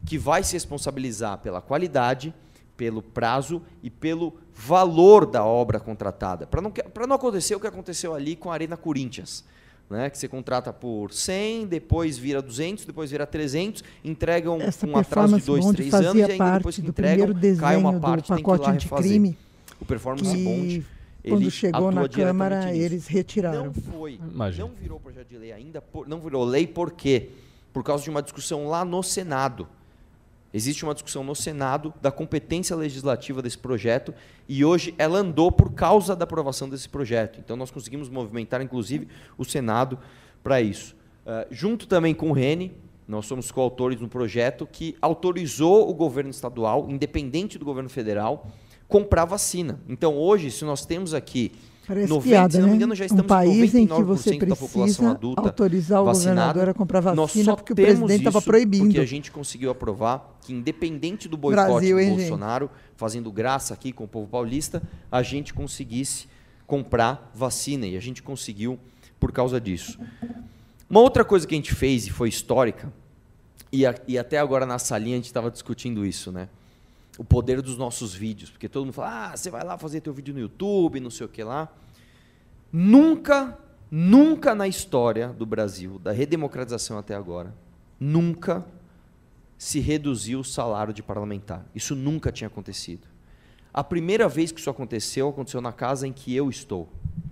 que vai se responsabilizar pela qualidade, pelo prazo e pelo valor da obra contratada. Para não, pra não acontecer o que aconteceu ali com a Arena Corinthians. né, que você contrata por 100, depois vira 200, depois vira 300, entregam Essa um atraso de performance 2, bond 3 anos e ainda depois que entregam, cai uma parte, do tem que ir lá refazer. anticrime O performance bond, que quando ele chegou na Câmara eles retiraram. Não foi. Imagina. Não virou projeto de lei ainda, por- não virou lei por quê? Por causa de uma discussão lá no Senado. Existe uma discussão no Senado da competência legislativa desse projeto e hoje ela andou por causa da aprovação desse projeto. Então nós conseguimos movimentar, inclusive, o Senado para isso. Eh, junto também com o Rene, nós somos coautores um projeto que autorizou o governo estadual, independente do governo federal, comprar vacina. Então hoje, se nós temos aqui Parece 90, piada, se não me né? engano, já um estamos com país em que 99% você da população precisa adulta autorizar o vacinada. governador a comprar vacina só porque o presidente estava proibindo. Porque a gente conseguiu aprovar que, independente do boicote Brasil, do hein, gente? Bolsonaro, fazendo graça aqui com o povo paulista, a gente conseguisse comprar vacina. E a gente conseguiu por causa disso. Uma outra coisa que a gente fez e foi histórica, e, a- e até agora na salinha a gente estava discutindo isso, né? O poder dos nossos vídeos. Porque todo mundo fala, ah, você vai lá fazer teu vídeo no YouTube, não sei o que lá. Nunca, nunca na história do Brasil, da redemocratização até agora, nunca se reduziu o salário de parlamentar. Isso nunca tinha acontecido. A primeira vez que isso aconteceu, aconteceu na casa em que eu estou,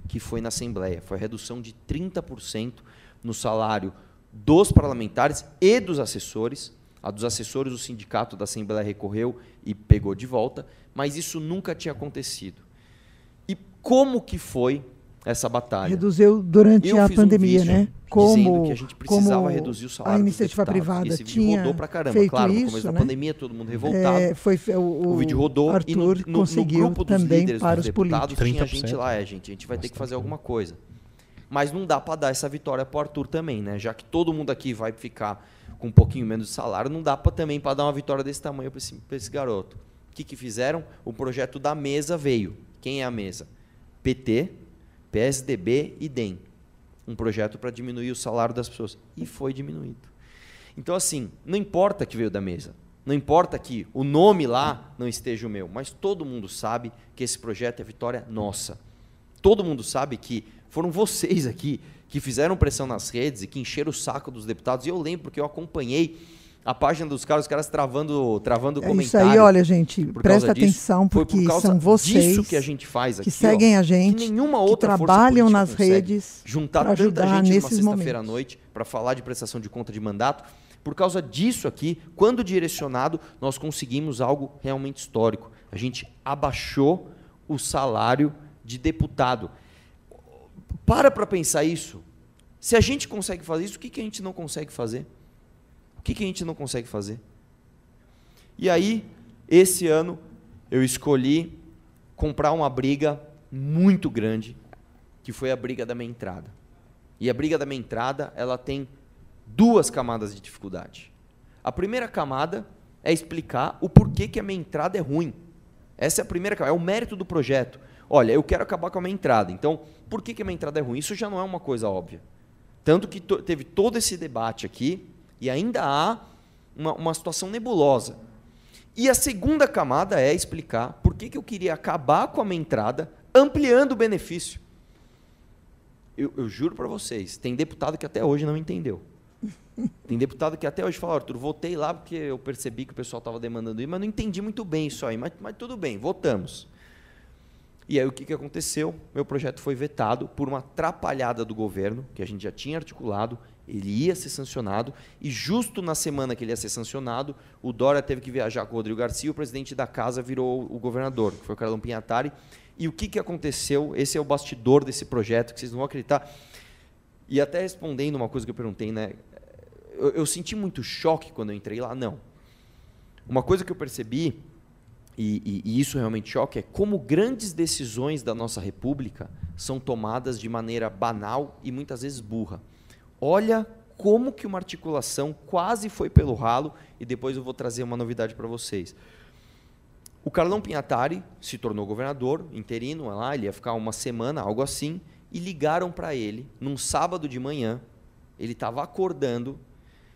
que foi na Assembleia. Foi a redução de 30% no salário dos parlamentares e dos assessores. A dos assessores, o sindicato da Assembleia recorreu e pegou de volta, mas isso nunca tinha acontecido. E como que foi essa batalha? Reduziu durante Eu a fiz um pandemia, vídeo né? dizendo Como, que a gente precisava como reduzir o salário a iniciativa privada Esse vídeo tinha rodou pra caramba, feito claro, no isso, começo da né? pandemia, todo mundo revoltado. É, foi o, o vídeo rodou Arthur e no, no, conseguiu no grupo dos também líderes para dos os deputados políticos. tinha 30%. gente lá, é, gente, a gente vai ter que fazer alguma coisa. Mas não dá para dar essa vitória pro Arthur também, né? Já que todo mundo aqui vai ficar com um pouquinho menos de salário, não dá para também para dar uma vitória desse tamanho para esse, pra esse garoto. O que, que fizeram? O projeto da mesa veio. Quem é a mesa? PT, PSDB e DEM. Um projeto para diminuir o salário das pessoas. E foi diminuído. Então, assim, não importa que veio da mesa. Não importa que o nome lá não esteja o meu, mas todo mundo sabe que esse projeto é vitória nossa. Todo mundo sabe que foram vocês aqui que fizeram pressão nas redes e que encheram o saco dos deputados. E eu lembro porque eu acompanhei a página dos caras, os caras travando, travando É isso aí, olha, gente, presta atenção, Foi porque por causa são vocês disso que a gente faz aqui, que seguem ó, a gente, que nenhuma que outra trabalham nas redes juntar tanta ajudar gente numa sexta-feira à noite para falar de prestação de conta de mandato. Por causa disso aqui, quando direcionado, nós conseguimos algo realmente histórico. A gente abaixou o salário de deputado. Para para pensar isso. Se a gente consegue fazer isso, o que, que a gente não consegue fazer? O que, que a gente não consegue fazer? E aí, esse ano, eu escolhi comprar uma briga muito grande, que foi a briga da minha entrada. E a briga da minha entrada, ela tem duas camadas de dificuldade. A primeira camada é explicar o porquê que a minha entrada é ruim. Essa é a primeira camada, é o mérito do projeto. Olha, eu quero acabar com a minha entrada. Então, por que, que a minha entrada é ruim? Isso já não é uma coisa óbvia. Tanto que to- teve todo esse debate aqui e ainda há uma, uma situação nebulosa. E a segunda camada é explicar por que, que eu queria acabar com a minha entrada, ampliando o benefício. Eu, eu juro para vocês, tem deputado que até hoje não entendeu. Tem deputado que até hoje fala, Arthur, votei lá porque eu percebi que o pessoal estava demandando isso, mas não entendi muito bem isso aí. Mas, mas tudo bem, votamos. E aí o que, que aconteceu? Meu projeto foi vetado por uma atrapalhada do governo, que a gente já tinha articulado, ele ia ser sancionado, e justo na semana que ele ia ser sancionado, o Dória teve que viajar com o Rodrigo Garcia, o presidente da casa virou o governador, que foi o Carlão Pinhatari. E o que, que aconteceu? Esse é o bastidor desse projeto, que vocês não vão acreditar. E até respondendo uma coisa que eu perguntei, né? Eu, eu senti muito choque quando eu entrei lá? Não. Uma coisa que eu percebi e, e- e isso realmente choca, é como grandes decisões da nossa República são tomadas de maneira banal e muitas vezes burra. Olha como que uma articulação quase foi pelo ralo, e depois eu vou trazer uma novidade para vocês. O Carlão Pinhatari se tornou governador, interino, lá, ele ia ficar uma semana, algo assim, e ligaram para ele, num sábado de manhã, ele estava acordando,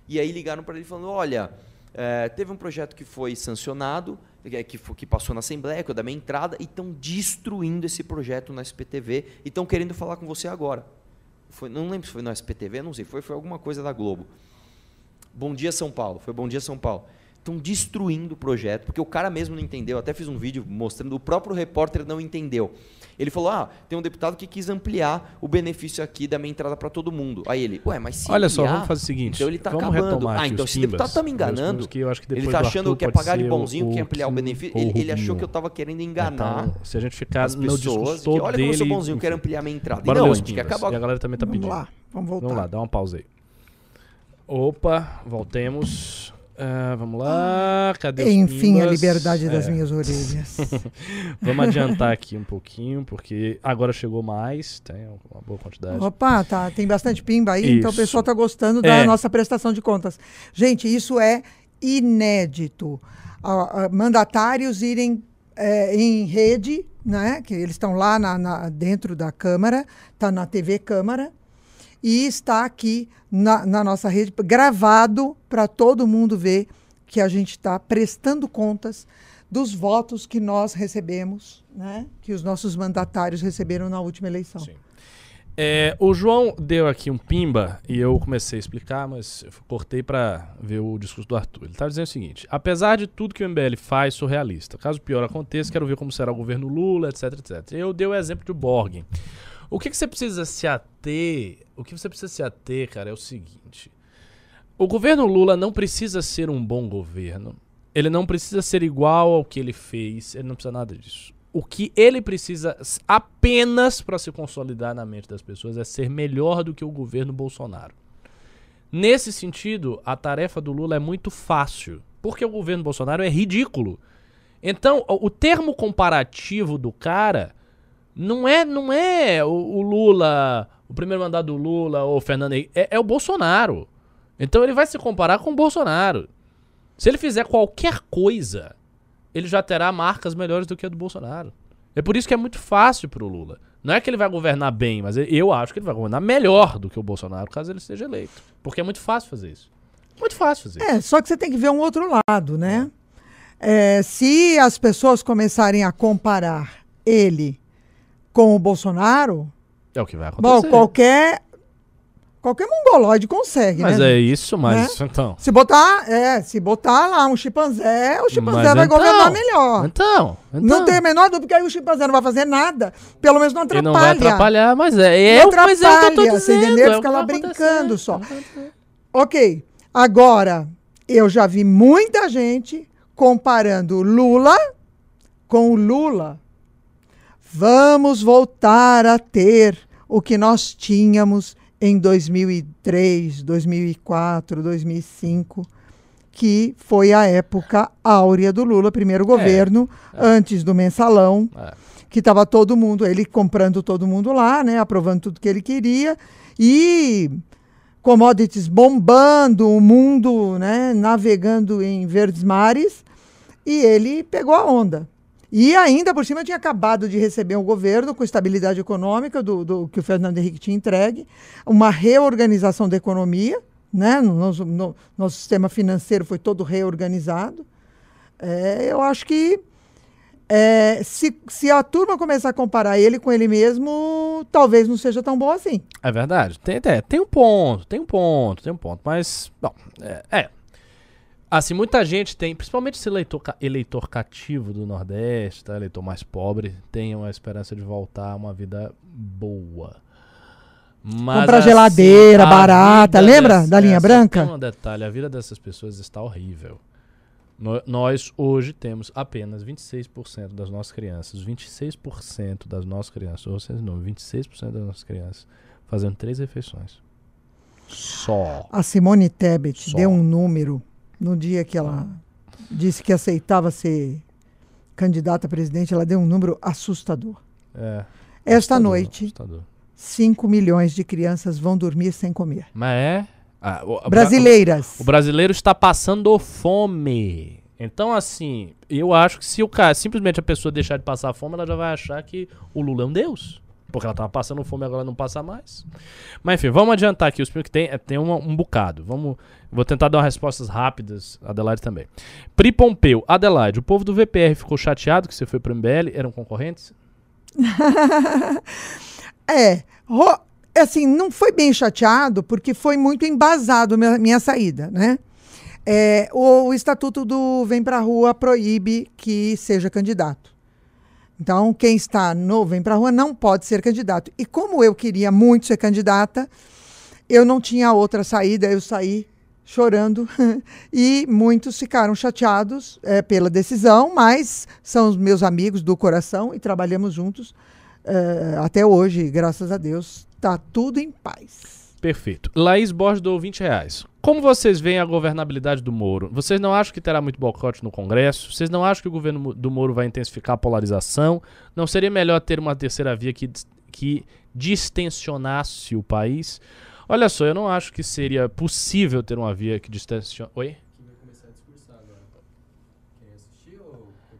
e aí ligaram para ele falando, olha, eh, teve um projeto que foi sancionado, que, fo- que passou na Assembleia, que é o da minha entrada, e estão destruindo esse projeto na SPTV, e estão querendo falar com você agora. Foi, não lembro se foi no SPTV, não sei. Foi, foi alguma coisa da Globo. Bom Dia São Paulo. Foi Bom Dia São Paulo. Estão destruindo o projeto, porque o cara mesmo não entendeu. Eu até fiz um vídeo mostrando, o próprio repórter não entendeu. Ele falou: Ah, tem um deputado que quis ampliar o benefício aqui da minha entrada para todo mundo. Aí ele, ué, mas se Olha só, ampliar, vamos fazer o seguinte. Então ele tá vamos acabando. Ah, então esse deputado tá me enganando. que eu acho que Ele depois tá do achando que é pagar de bonzinho, que é ampliar o benefício. Ele, ele achou que eu tava querendo enganar Então, se a gente ficar as pessoas. Que, olha dele... como eu sou bonzinho, enfim. quero ampliar minha entrada. Bora e não, a os gente quer pimbas. acabar. E a galera também tá Vamos pedindo. lá, vamos voltar. Vamos lá, dá uma pausa aí. Opa, voltemos. Ah, vamos lá, cadê os Enfim, a pimbas? liberdade das É, minhas orelhas. Vamos adiantar aqui um pouquinho, porque agora chegou mais, tem uma boa quantidade. Opa, tá, tem bastante pimba aí, então o Isso. pessoal tá gostando da É. nossa prestação de contas. Gente, isso é inédito. Ah, ah, mandatários irem eh, em rede, né? Que eles estão lá na, na- dentro da Câmara, tá na TV Câmara, e está aqui na, na nossa rede, gravado para todo mundo ver que a gente está prestando contas dos votos que nós recebemos, né? Que os nossos mandatários receberam na última eleição. Sim. É, o João deu aqui um pimba e eu comecei a explicar, mas eu cortei pra ver o discurso do Arthur. Ele tá dizendo o seguinte: apesar de tudo que o MBL faz, sou realista. Caso pior aconteça, quero ver como será o governo Lula, etc, etc. Eu dei o exemplo de Borgen. O que, que você precisa se ater? O que você precisa se ater, cara, é o seguinte: o governo Lula não precisa ser um bom governo. Ele não precisa ser igual ao que ele fez. Ele não precisa nada disso. O que ele precisa apenas para se consolidar na mente das pessoas é ser melhor do que o governo Bolsonaro. Nesse sentido, a tarefa do Lula é muito fácil, porque o governo Bolsonaro é ridículo. Então, o, o termo comparativo do cara não é não é o, o Lula, o primeiro mandato do Lula ou o Fernando Henrique, é, é o Bolsonaro. Então ele vai se comparar com o Bolsonaro. Se ele fizer qualquer coisa, ele já terá marcas melhores do que a do Bolsonaro. É por isso que é muito fácil pro Lula. Não é que ele vai governar bem, mas eu acho que ele vai governar melhor do que o Bolsonaro, caso ele seja eleito. Porque é muito fácil fazer isso. Muito fácil fazer isso. É, só que você tem que ver um outro lado, né? É, se as pessoas começarem a comparar ele com o Bolsonaro, É o que vai bom, acontecer. qualquer qualquer mongoloide consegue, Mas né? é isso, mas então. Se botar, é, se botar lá um chimpanzé, o chimpanzé Mas vai então, governar melhor. Então, então. Não tem a menor dúvida, porque aí o chimpanzé não vai fazer nada, pelo menos não Ele atrapalha. não vai atrapalhar, mas é. é Não o- mas é o que eu tô atrapalha, você dizendo. entendeu? é Fica lá brincando só. Ok, agora, eu já vi muita gente comparando Lula com o Lula. Vamos voltar a ter o que nós tínhamos em 2003, 2004, 2005, que foi a época áurea do Lula, primeiro governo, antes do mensalão É. que estava todo mundo, ele comprando todo mundo lá, né, aprovando tudo que ele queria e commodities bombando, o mundo, né, navegando em verdes mares e ele pegou a onda. E ainda por cima tinha acabado de receber um governo com estabilidade econômica do, do que o Fernando Henrique tinha entregue, uma reorganização da economia, né, no, nosso- no- nosso sistema financeiro foi todo reorganizado. É, eu acho que é, se, se a turma começar a comparar ele com ele mesmo, talvez não seja tão bom assim. É verdade. Tem, é, tem um ponto, tem um ponto, tem um ponto. Mas, bom, é. é. Assim, muita gente tem, principalmente esse eleitor, eleitor cativo do Nordeste, tá? eleitor mais pobre, tem uma esperança de voltar a uma vida boa. Mas, Comprar geladeira a barata, lembra dessa- da linha essa- branca? Tem um detalhe, a vida dessas pessoas está horrível. No- Nós hoje temos apenas 26% das nossas crianças, 26% das nossas crianças, ou seja, não, 26% das nossas crianças fazendo três refeições. Só. A Simone Tebet Só. deu um número no dia que ela disse que aceitava ser candidata a presidente, ela deu um número assustador. É. Esta assustador, noite, assustador. 5 milhões de crianças vão dormir sem comer. Mas é. ah, o- Brasileiras. O brasileiro está passando fome. Então, assim, eu acho que se o cara, simplesmente a pessoa deixar de passar fome, ela já vai achar que o Lula é um deus. Porque ela tava passando fome agora não passa mais. Mas enfim, vamos adiantar aqui. Os primeiros que tem, é, tem um bocado. Vamos, vou tentar dar respostas rápidas. Adelaide também. Pri Pompeu. Adelaide, o povo do VPR ficou chateado que você foi pro MBL? Eram concorrentes? É, ro- assim, não foi bem chateado, porque foi muito embasado minha, minha saída, né? É, o, o Estatuto do Vem Pra Rua proíbe que seja candidato. Então, quem está no Vem Pra Rua não pode ser candidato. E como eu queria muito ser candidata, eu não tinha outra saída, eu saí chorando e muitos ficaram chateados é, pela decisão, mas são os meus amigos do coração e trabalhamos juntos é, até hoje, graças a Deus, está tudo em paz. Perfeito. Laís Borges do 20 reais. Como vocês veem a governabilidade do Moro? Vocês não acham que terá muito boicote no Congresso? Vocês não acham que o governo do Moro vai intensificar a polarização? Não seria melhor ter uma terceira via que, que distensionasse o país? Olha só, eu não acho que seria possível ter uma via que distensionasse. Oi?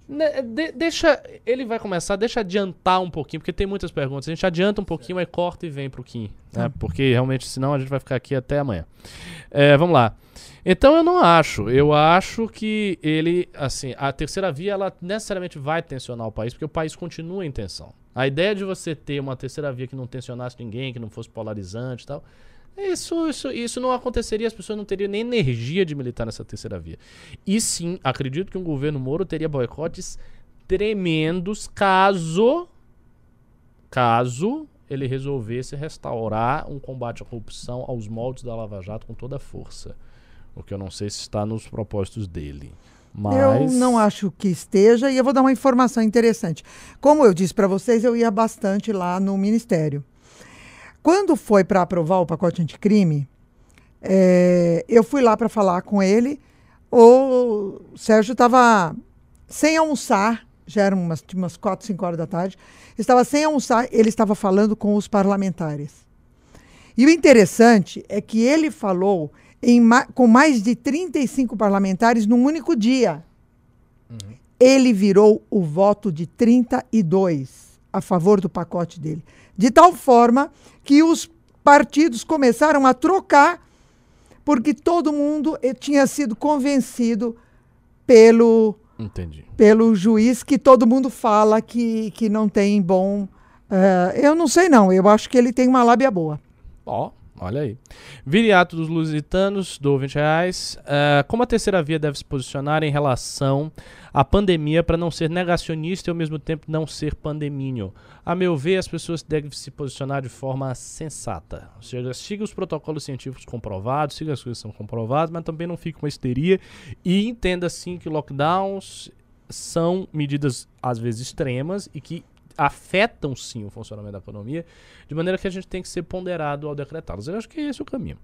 De- deixa. Ele vai começar, deixa adiantar um pouquinho, porque tem muitas perguntas. A gente adianta um pouquinho, aí corta e vem pro Kim. Né? Porque realmente, senão a gente vai ficar aqui até amanhã. É, vamos lá. Então eu não acho. Eu acho que ele, assim, a terceira via, ela necessariamente vai tensionar o país, porque o país continua em tensão. A ideia de você ter uma terceira via que não tensionasse ninguém, que não fosse polarizante e tal. Isso, isso, isso não aconteceria, as pessoas não teriam nem energia de militar nessa terceira via. E sim, acredito que um governo Moro teria boicotes tremendos caso caso ele resolvesse restaurar um combate à corrupção aos moldes da Lava Jato com toda a força. O que eu não sei se está nos propósitos dele. Mas Eu não acho que esteja, e eu vou dar uma informação interessante. Como eu disse para vocês, eu ia bastante lá no Ministério. Quando foi para aprovar o pacote anticrime, é, eu fui lá para falar com ele. O Sérgio estava sem almoçar, já eram umas, umas 4, 5 horas da tarde. Estava sem almoçar, ele estava falando com os parlamentares. E o interessante é que ele falou ma- com mais de 35 parlamentares num único dia. Ele virou o voto de 32 a favor do pacote dele. De tal forma que os partidos começaram a trocar, porque todo mundo eh, tinha sido convencido pelo, entendi. pelo juiz que todo mundo fala que, que não tem bom. eh, eu não sei, não. Eu acho que ele tem uma lábia boa. Ó, olha aí. Viriato dos Lusitanos, do 20 reais. Ah, como a terceira via deve se posicionar em relação à pandemia para não ser negacionista e ao mesmo tempo não ser pandemínio? A meu ver, as pessoas devem se posicionar de forma sensata. Ou seja, siga os protocolos científicos comprovados, siga as coisas que são comprovadas, mas também não fique uma histeria e entenda sim que lockdowns são medidas às vezes extremas e que afetam sim o funcionamento da economia, de maneira que a gente tem que ser ponderado ao decretá-los. Eu acho que esse é o caminho.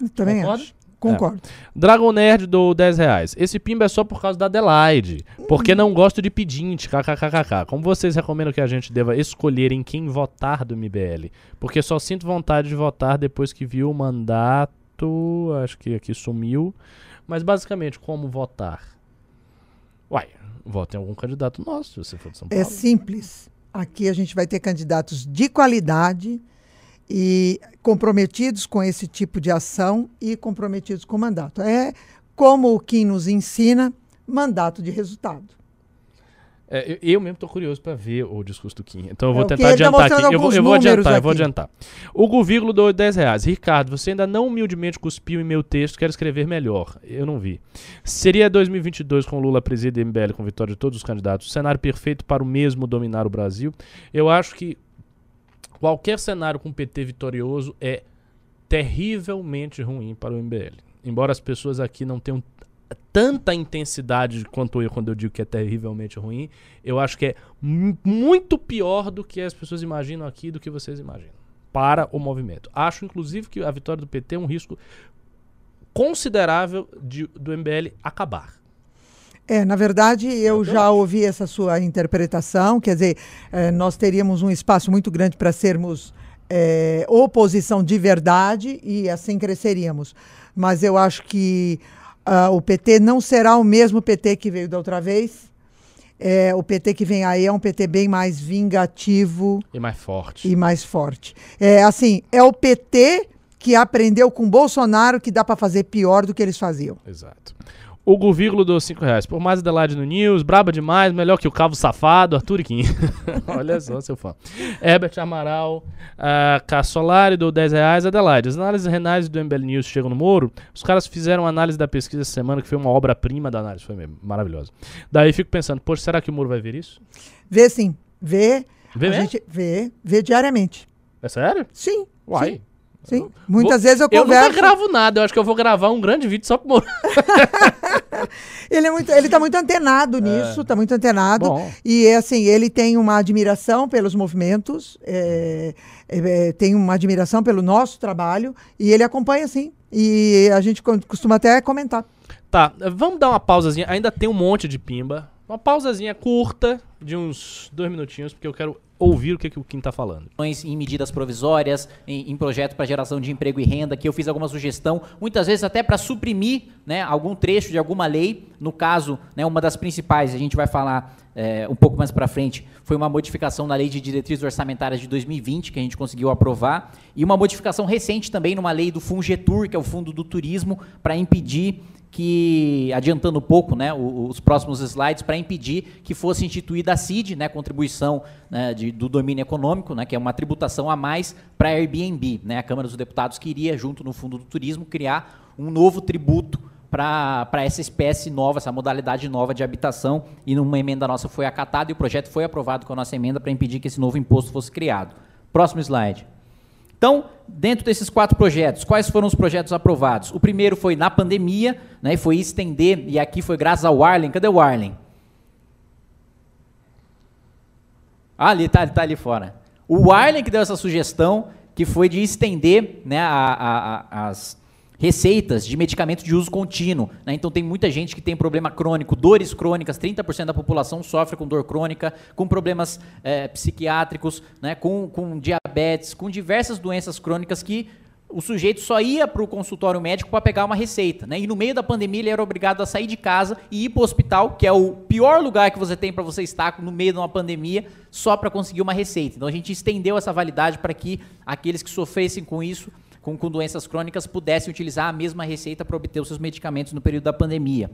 Eu também Concorda? acho. Concordo. Dragon Nerd do 10 reais. Esse pimba é só por causa da Adelaide. Porque não gosto de pedinte, kkkk. Como vocês recomendam que a gente deva escolher em quem votar do MBL? Porque só sinto vontade de votar depois que viu o mandato. Acho que aqui sumiu. Mas basicamente, como votar? Uai, vote em algum candidato nosso, se você for de São É Paulo. simples. Aqui a gente vai ter candidatos de qualidade e comprometidos com esse tipo de ação e comprometidos com o mandato. É como o Kim nos ensina, mandato de resultado. É, eu, eu mesmo tô curioso pra ver o discurso do Kim. Então eu É, vou que tentar tá adiantar aqui. mostrando Eu vou, eu vou adiantar, eu vou aqui. adiantar. O Govírgulo do 10 reais. Ricardo, você ainda não humildemente cuspiu em meu texto, quero escrever melhor. Eu não vi. Seria 2022 com Lula presida MBL com vitória de todos os candidatos, cenário perfeito para o mesmo dominar o Brasil? Eu acho que qualquer cenário com PT vitorioso é terrivelmente ruim para o MBL. Embora as pessoas aqui não tenham tanta intensidade quanto eu quando eu digo que é terrivelmente ruim, eu acho que é mu- muito pior do que as pessoas imaginam aqui, do que vocês imaginam, para o movimento. Acho, inclusive, que a vitória do PT é um risco considerável de- do MBL acabar. É, na verdade, eu já ouvi essa sua interpretação, quer dizer, eh, nós teríamos um espaço muito grande para sermos eh, oposição de verdade e assim cresceríamos. Mas eu acho que ah, o PT não será o mesmo PT que veio da outra vez. Eh, o PT que vem aí é um PT bem mais vingativo E mais forte. e mais forte. É assim, é o PT que aprendeu com Bolsonaro que dá para fazer pior do que eles faziam. Exato. Hugo Vírgulo dos 5 reais. Por mais Adelaide no News, braba demais, melhor que o Cavo Safado, Arthur Kim. Olha só, seu fã. Herbert Amaral, uh, Cassolari do 10 reais. Adelaide, as análises renais do MBL News chegam no Moro. Os caras fizeram análise da pesquisa essa semana, que foi uma obra-prima da análise, foi mesmo, maravilhosa. Daí fico pensando, poxa, será que o Moro vai ver isso? Vê sim, vê. Vê a mesmo? gente vê, vê diariamente. É sério? Sim. Uai. Sim. Sim. Muitas Vou- vezes eu Eu converso. nunca gravo nada, eu acho que eu vou gravar um grande vídeo só pro Moro. Ele é muito, ele tá muito antenado nisso, tá muito antenado. Bom. E assim, ele tem uma admiração pelos movimentos, é, é, é, tem uma admiração pelo nosso trabalho e ele acompanha sim. E a gente co- costuma até comentar. Tá, vamos dar uma pausazinha. Ainda tem um monte de pimba. Uma pausazinha curta, de uns dois minutinhos, porque eu quero ouvir o que, que o Kim tá falando. em medidas provisórias, em, em projeto para geração de emprego e renda, que eu fiz alguma sugestão, muitas vezes até para suprimir né, algum trecho de alguma lei. No caso, né, uma das principais, a gente vai falar é, um pouco mais para frente, foi uma modificação na lei de diretrizes orçamentárias de 2020, que a gente conseguiu aprovar, e uma modificação recente também numa lei do Fungetur, que é o Fundo do Turismo, para impedir que, adiantando um pouco né, os próximos slides, para impedir que fosse instituída a CID, né, contribuição né, de- do domínio econômico, né, que é uma tributação a mais para Airbnb. Né, a Câmara dos Deputados queria, junto no Fundo do Turismo, criar um novo tributo para essa espécie nova, essa modalidade nova de habitação, e numa emenda nossa foi acatada e o projeto foi aprovado com a nossa emenda para impedir que esse novo imposto fosse criado. Próximo slide. Então, dentro desses quatro projetos, quais foram os projetos aprovados? O primeiro foi na pandemia, né, foi estender, e aqui foi graças ao Arlen. Cadê o Arlen? Ah, ali, tá, tá ali fora. O Arlen que deu essa sugestão, que foi de estender né, a- a- a- as receitas de medicamento de uso contínuo. né? Então, tem muita gente que tem problema crônico, dores crônicas, 30% da população sofre com dor crônica, com problemas eh, psiquiátricos, né, com, com diabetes, com diversas doenças crônicas que o sujeito só ia para o consultório médico para pegar uma receita. Né? E no meio da pandemia ele era obrigado a sair de casa e ir para o hospital, que é o pior lugar que você tem para você estar no meio de uma pandemia, só para conseguir uma receita. Então a gente estendeu essa validade para que aqueles que sofressem com isso, com, com doenças crônicas, pudessem utilizar a mesma receita para obter os seus medicamentos no período da pandemia.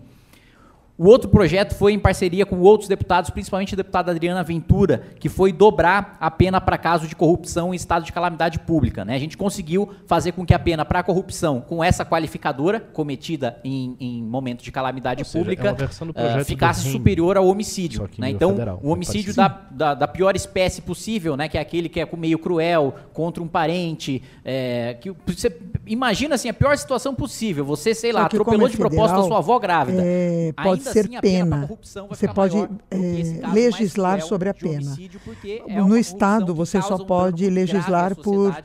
O outro projeto foi em parceria com outros deputados, principalmente a deputada Adriana Ventura, que foi dobrar a pena para caso de corrupção em estado de calamidade pública. Né? A gente conseguiu fazer com que a pena para corrupção, com essa qualificadora cometida em, em momento de calamidade seja, pública, é ah, projeto do ficasse superior ao homicídio. Né? Então, federal, o homicídio da, da, da pior espécie possível, né? que é aquele que é com meio cruel, contra um parente. é, que você imagina assim, a pior situação possível. Você, sei lá, atropelou é de propósito a sua avó grávida. é, pode ser assim, pena Você pode, esse é, legislar sobre a pena. é No Estado, você só um pode grave à legislar por,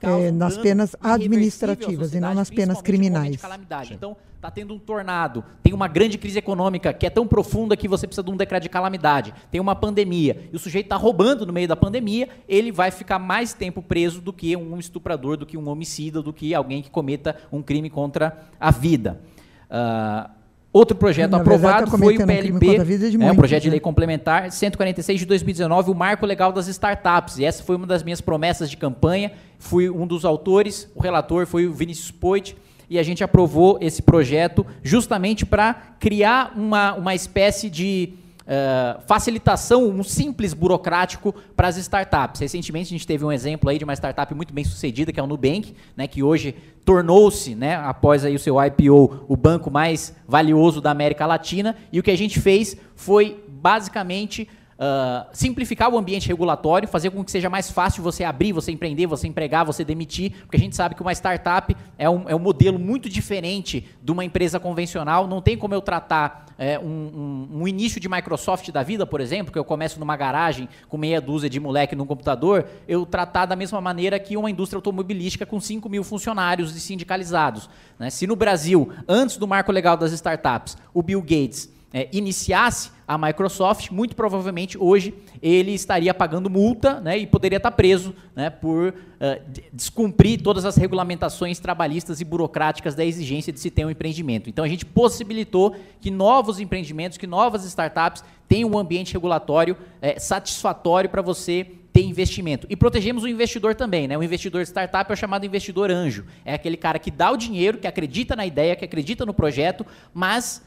é, um nas penas administrativas e não nas penas criminais. Então, está tendo um tornado, tem uma grande crise econômica que é tão profunda que você precisa de um decreto de calamidade, tem uma pandemia, e o sujeito está roubando no meio da pandemia, ele vai ficar mais tempo preso do que um estuprador, do que um homicida, do que alguém que cometa um crime contra a vida. Ah, outro projeto Na verdade, aprovado tá foi o um PLP, de é, o muitos, projeto de né? lei complementar 146 de 2019, o marco legal das startups. E essa foi uma das minhas promessas de campanha. Fui um dos autores, o relator foi o Vinícius Poit, e a gente aprovou esse projeto justamente para criar uma, uma espécie de eh, facilitação, um simples burocrático para as startups. Recentemente a gente teve um exemplo aí de uma startup muito bem sucedida, que é o Nubank, né, que hoje tornou-se, né, após aí o seu IPO, o banco mais valioso da América Latina. E o que a gente fez foi basicamente ah, simplificar o ambiente regulatório, fazer com que seja mais fácil você abrir, você empreender, você empregar, você demitir, porque a gente sabe que uma startup é um, é um modelo muito diferente de uma empresa convencional. Não tem como eu tratar é, um, um- um início de Microsoft da vida, por exemplo, que eu começo numa garagem com meia dúzia de moleque no computador, eu tratar da mesma maneira que uma indústria automobilística com 5 mil funcionários e sindicalizados. né? Se no Brasil, antes do marco legal das startups, o Bill Gates é, iniciasse a Microsoft, muito provavelmente hoje ele estaria pagando multa né, e poderia estar preso né, por de- descumprir todas as regulamentações trabalhistas e burocráticas da exigência de se ter um empreendimento. Então a gente possibilitou que novos empreendimentos, que novas startups tenham um ambiente regulatório eh, satisfatório para você ter investimento. E protegemos o investidor também, né? O investidor startup é o chamado investidor anjo. É aquele cara que dá o dinheiro, que acredita na ideia, que acredita no projeto, mas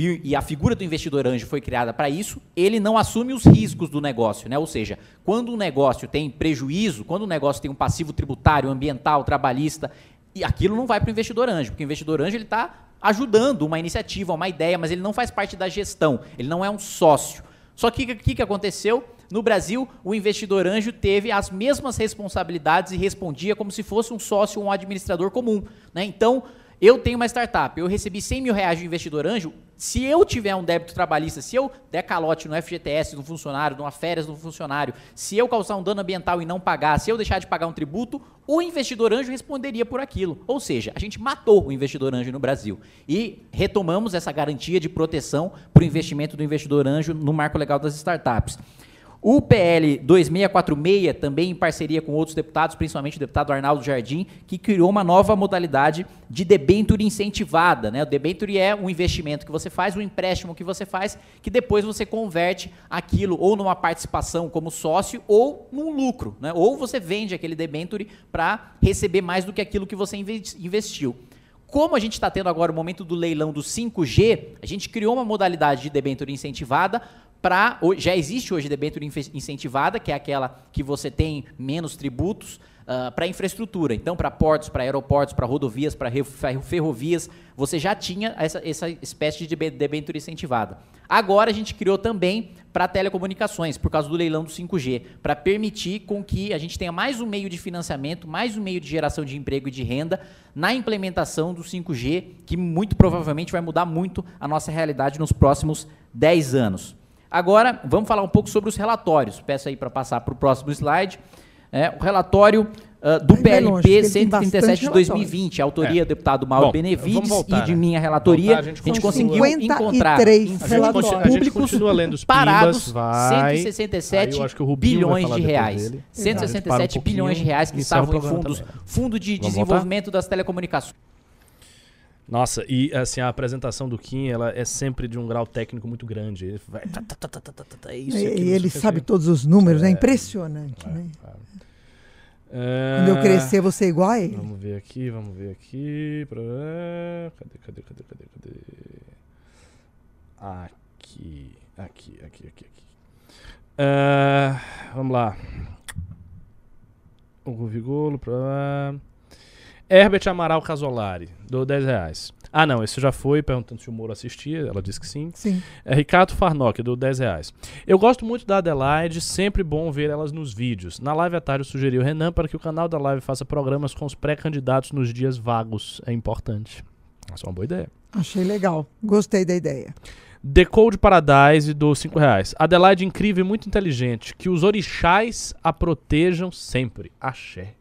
e a figura do investidor anjo foi criada para isso, ele não assume os riscos do negócio, né? Ou seja, quando um negócio tem prejuízo, quando um negócio tem um passivo tributário, ambiental, trabalhista, e aquilo não vai para o investidor anjo, porque o investidor anjo ele está ajudando uma iniciativa, uma ideia, mas ele não faz parte da gestão, ele não é um sócio. Só que o que, que aconteceu? No Brasil, o investidor anjo teve as mesmas responsabilidades e respondia como se fosse um sócio um administrador comum. Né? Então, eu tenho uma startup, eu recebi 100 mil reais de investidor anjo. Se eu tiver um débito trabalhista, se eu der calote no FGTS do funcionário, numa férias do funcionário, se eu causar um dano ambiental e não pagar, se eu deixar de pagar um tributo, o investidor anjo responderia por aquilo. Ou seja, a gente matou o investidor anjo no Brasil. E retomamos essa garantia de proteção para o investimento do investidor anjo no marco legal das startups. O PL 2646, também em parceria com outros deputados, principalmente o deputado Arnaldo Jardim, que criou uma nova modalidade de debenture incentivada. Né? O debenture é um investimento que você faz, um empréstimo que você faz, que depois você converte aquilo ou numa participação como sócio ou num lucro. Né? Ou você vende aquele debenture para receber mais do que aquilo que você inve- investiu. Como a gente está tendo agora o momento do leilão do 5G, a gente criou uma modalidade de debênture incentivada para. Já existe hoje debênture incentivada, que é aquela que você tem menos tributos para infraestrutura. Então, para portos, para aeroportos, para rodovias, para ferrovias, você já tinha essa, essa espécie de debênture incentivada. Agora a gente criou também para telecomunicações, por causa do leilão do 5G, para permitir com que a gente tenha mais um meio de financiamento, mais um meio de geração de emprego e de renda na implementação do 5G, que muito provavelmente vai mudar muito a nossa realidade nos próximos 10 anos. Agora, vamos falar um pouco sobre os relatórios. Peço aí para passar para o próximo slide. É, o relatório ah, do longe, PLP tem bastante 137 de relatórios. 2020, autoria É. do deputado Mauro Bom, Benevides voltar, e de né? minha relatoria. Voltar, a a gente gente, continua. conseguiu encontrar 53 insumos A gente, relatórios. continua, a gente públicos continua lendo os parados vai. 167 Aí eu acho que o Rubinho vai bilhões de reais. dele. A gente 167 para um pouquinho bilhões de reais que estavam em programa fundos, fundo de Vamos desenvolvimento das telecomunicações. Nossa, e assim, a apresentação do Kim, ela é sempre de um grau técnico muito grande. Ele vai. tá, tá, tá, é isso, aquilo, e ele sabe todos os números, é impressionante. né? É, Quando eu crescer, vou ser igual a ele. Vamos ver aqui, vamos ver aqui. Cadê, cadê, cadê, cadê, cadê? Aqui, aqui, aqui, aqui, aqui. É, vamos lá. O Vigolo pra. Herbert Amaral Casolari, do 10 reais. Ah, não, esse já foi, perguntando se o Moro assistia, ela disse que sim. Sim. É Ricardo Farnock, do 10 reais. Eu gosto muito da Adelaide, sempre bom ver elas nos vídeos. Na live à tarde eu sugeri o Renan para que o canal da live faça programas com os pré-candidatos nos dias vagos. É importante. Essa é uma boa ideia. Achei legal. Gostei da ideia. Decode Paradise do 5 reais. Adelaide incrível e muito inteligente. Que os orixás a protejam sempre. Axé.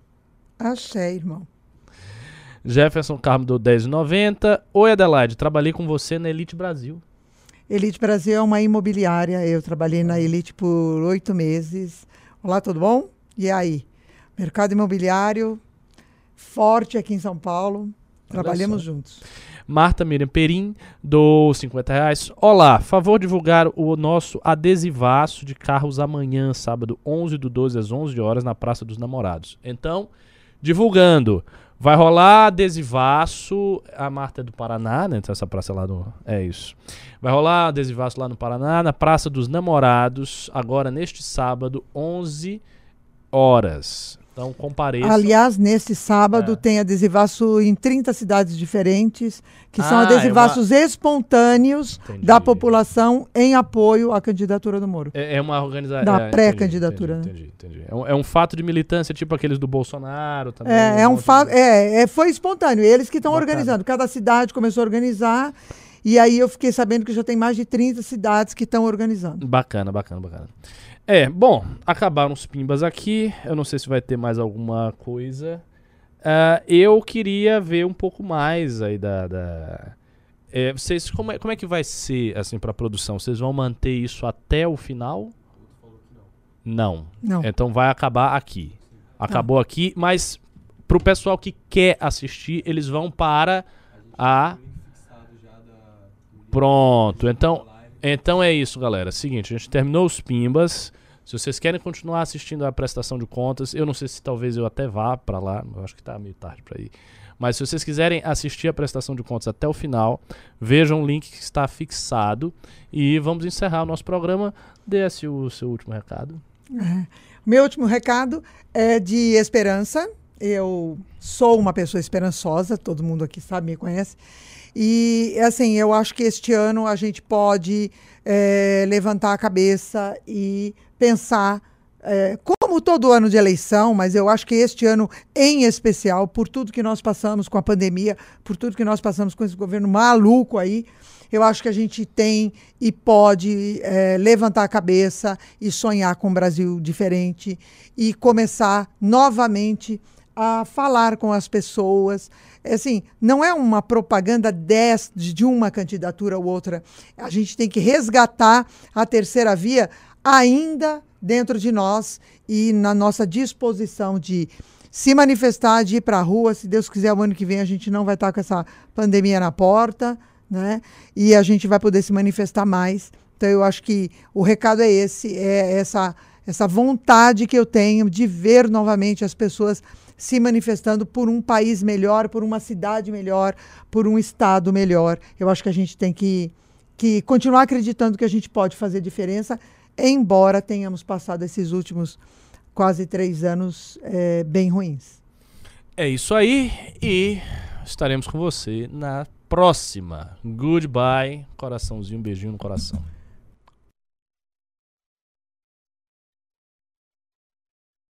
Achei, irmão. Jefferson Carmo do 10,90. Oi Adelaide, trabalhei com você na Elite Brasil. Elite Brasil é uma imobiliária. Eu trabalhei na Elite por oito meses. Olá, tudo bom? E aí? Mercado imobiliário forte aqui em São Paulo. Trabalhamos juntos. Marta Miriam Perim, do 50 reais. Olá, favor divulgar o nosso adesivaço de carros amanhã, sábado 11 do 12 às 11 horas, na Praça dos Namorados. Então, divulgando. Vai rolar adesivaço. A Marta é do Paraná, né? Então essa praça lá no. É isso. Vai rolar adesivaço lá no Paraná, na Praça dos Namorados, agora neste sábado, 11 horas. Então compareça. Aliás, nesse sábado É. tem adesivaço em 30 cidades diferentes, que são Ah, é adesivaços espontâneos Entendi. da população em apoio à candidatura do Moro. É, é uma organização. Da pré-candidatura, né? Entendi, entendi, entendi. É, um, é um fato de militância, tipo aqueles do Bolsonaro também. É, é um fato. de- É, é, foi espontâneo. Eles que estão organizando. Cada cidade começou a organizar. E aí eu fiquei sabendo que já tem mais de 30 cidades que estão organizando. Bacana, bacana, bacana. É, bom, acabaram os pimbas aqui. Eu não sei se vai ter mais alguma coisa. Ah, eu queria ver um pouco mais aí da. da- É, vocês, como, é, como é que vai ser assim para produção? Vocês vão manter isso até o final? Não. Não. Então vai acabar aqui. Acabou aqui, mas pro pessoal que quer assistir, eles vão para a Pronto. Então, então é isso, galera. Seguinte, a gente terminou os pimbas. Se vocês querem continuar assistindo a prestação de contas, eu não sei se talvez eu até vá pra lá, eu acho que tá meio tarde pra ir. Mas se vocês quiserem assistir a prestação de contas até o final, vejam o link que está fixado. E vamos encerrar o nosso programa. Dê-se o seu último recado. Meu último recado é de esperança. Eu sou uma pessoa esperançosa, todo mundo aqui sabe, me conhece. E, assim, eu acho que este ano a gente pode é, levantar a cabeça e pensar, é, como todo ano de eleição, mas eu acho que este ano em especial, por tudo que nós passamos com a pandemia, por tudo que nós passamos com esse governo maluco aí, eu acho que a gente tem e pode é, levantar a cabeça e sonhar com um Brasil diferente e começar novamente a falar com as pessoas. Assim, não é uma propaganda de uma candidatura ou outra. A gente tem que resgatar a terceira via ainda dentro de nós e na nossa disposição de se manifestar, de ir para a rua. Se Deus quiser, o ano que vem a gente não vai estar com essa pandemia na porta, né? E a gente vai poder se manifestar mais. Então, eu acho que o recado é esse, é essa, essa vontade que eu tenho de ver novamente as pessoas se manifestando por um país melhor, por uma cidade melhor, por um estado melhor. Eu acho que a gente tem que, que continuar acreditando que a gente pode fazer diferença, embora tenhamos passado esses últimos quase três anos é, bem ruins. É isso aí e estaremos com você na próxima. Goodbye, coraçãozinho, um beijinho no coração.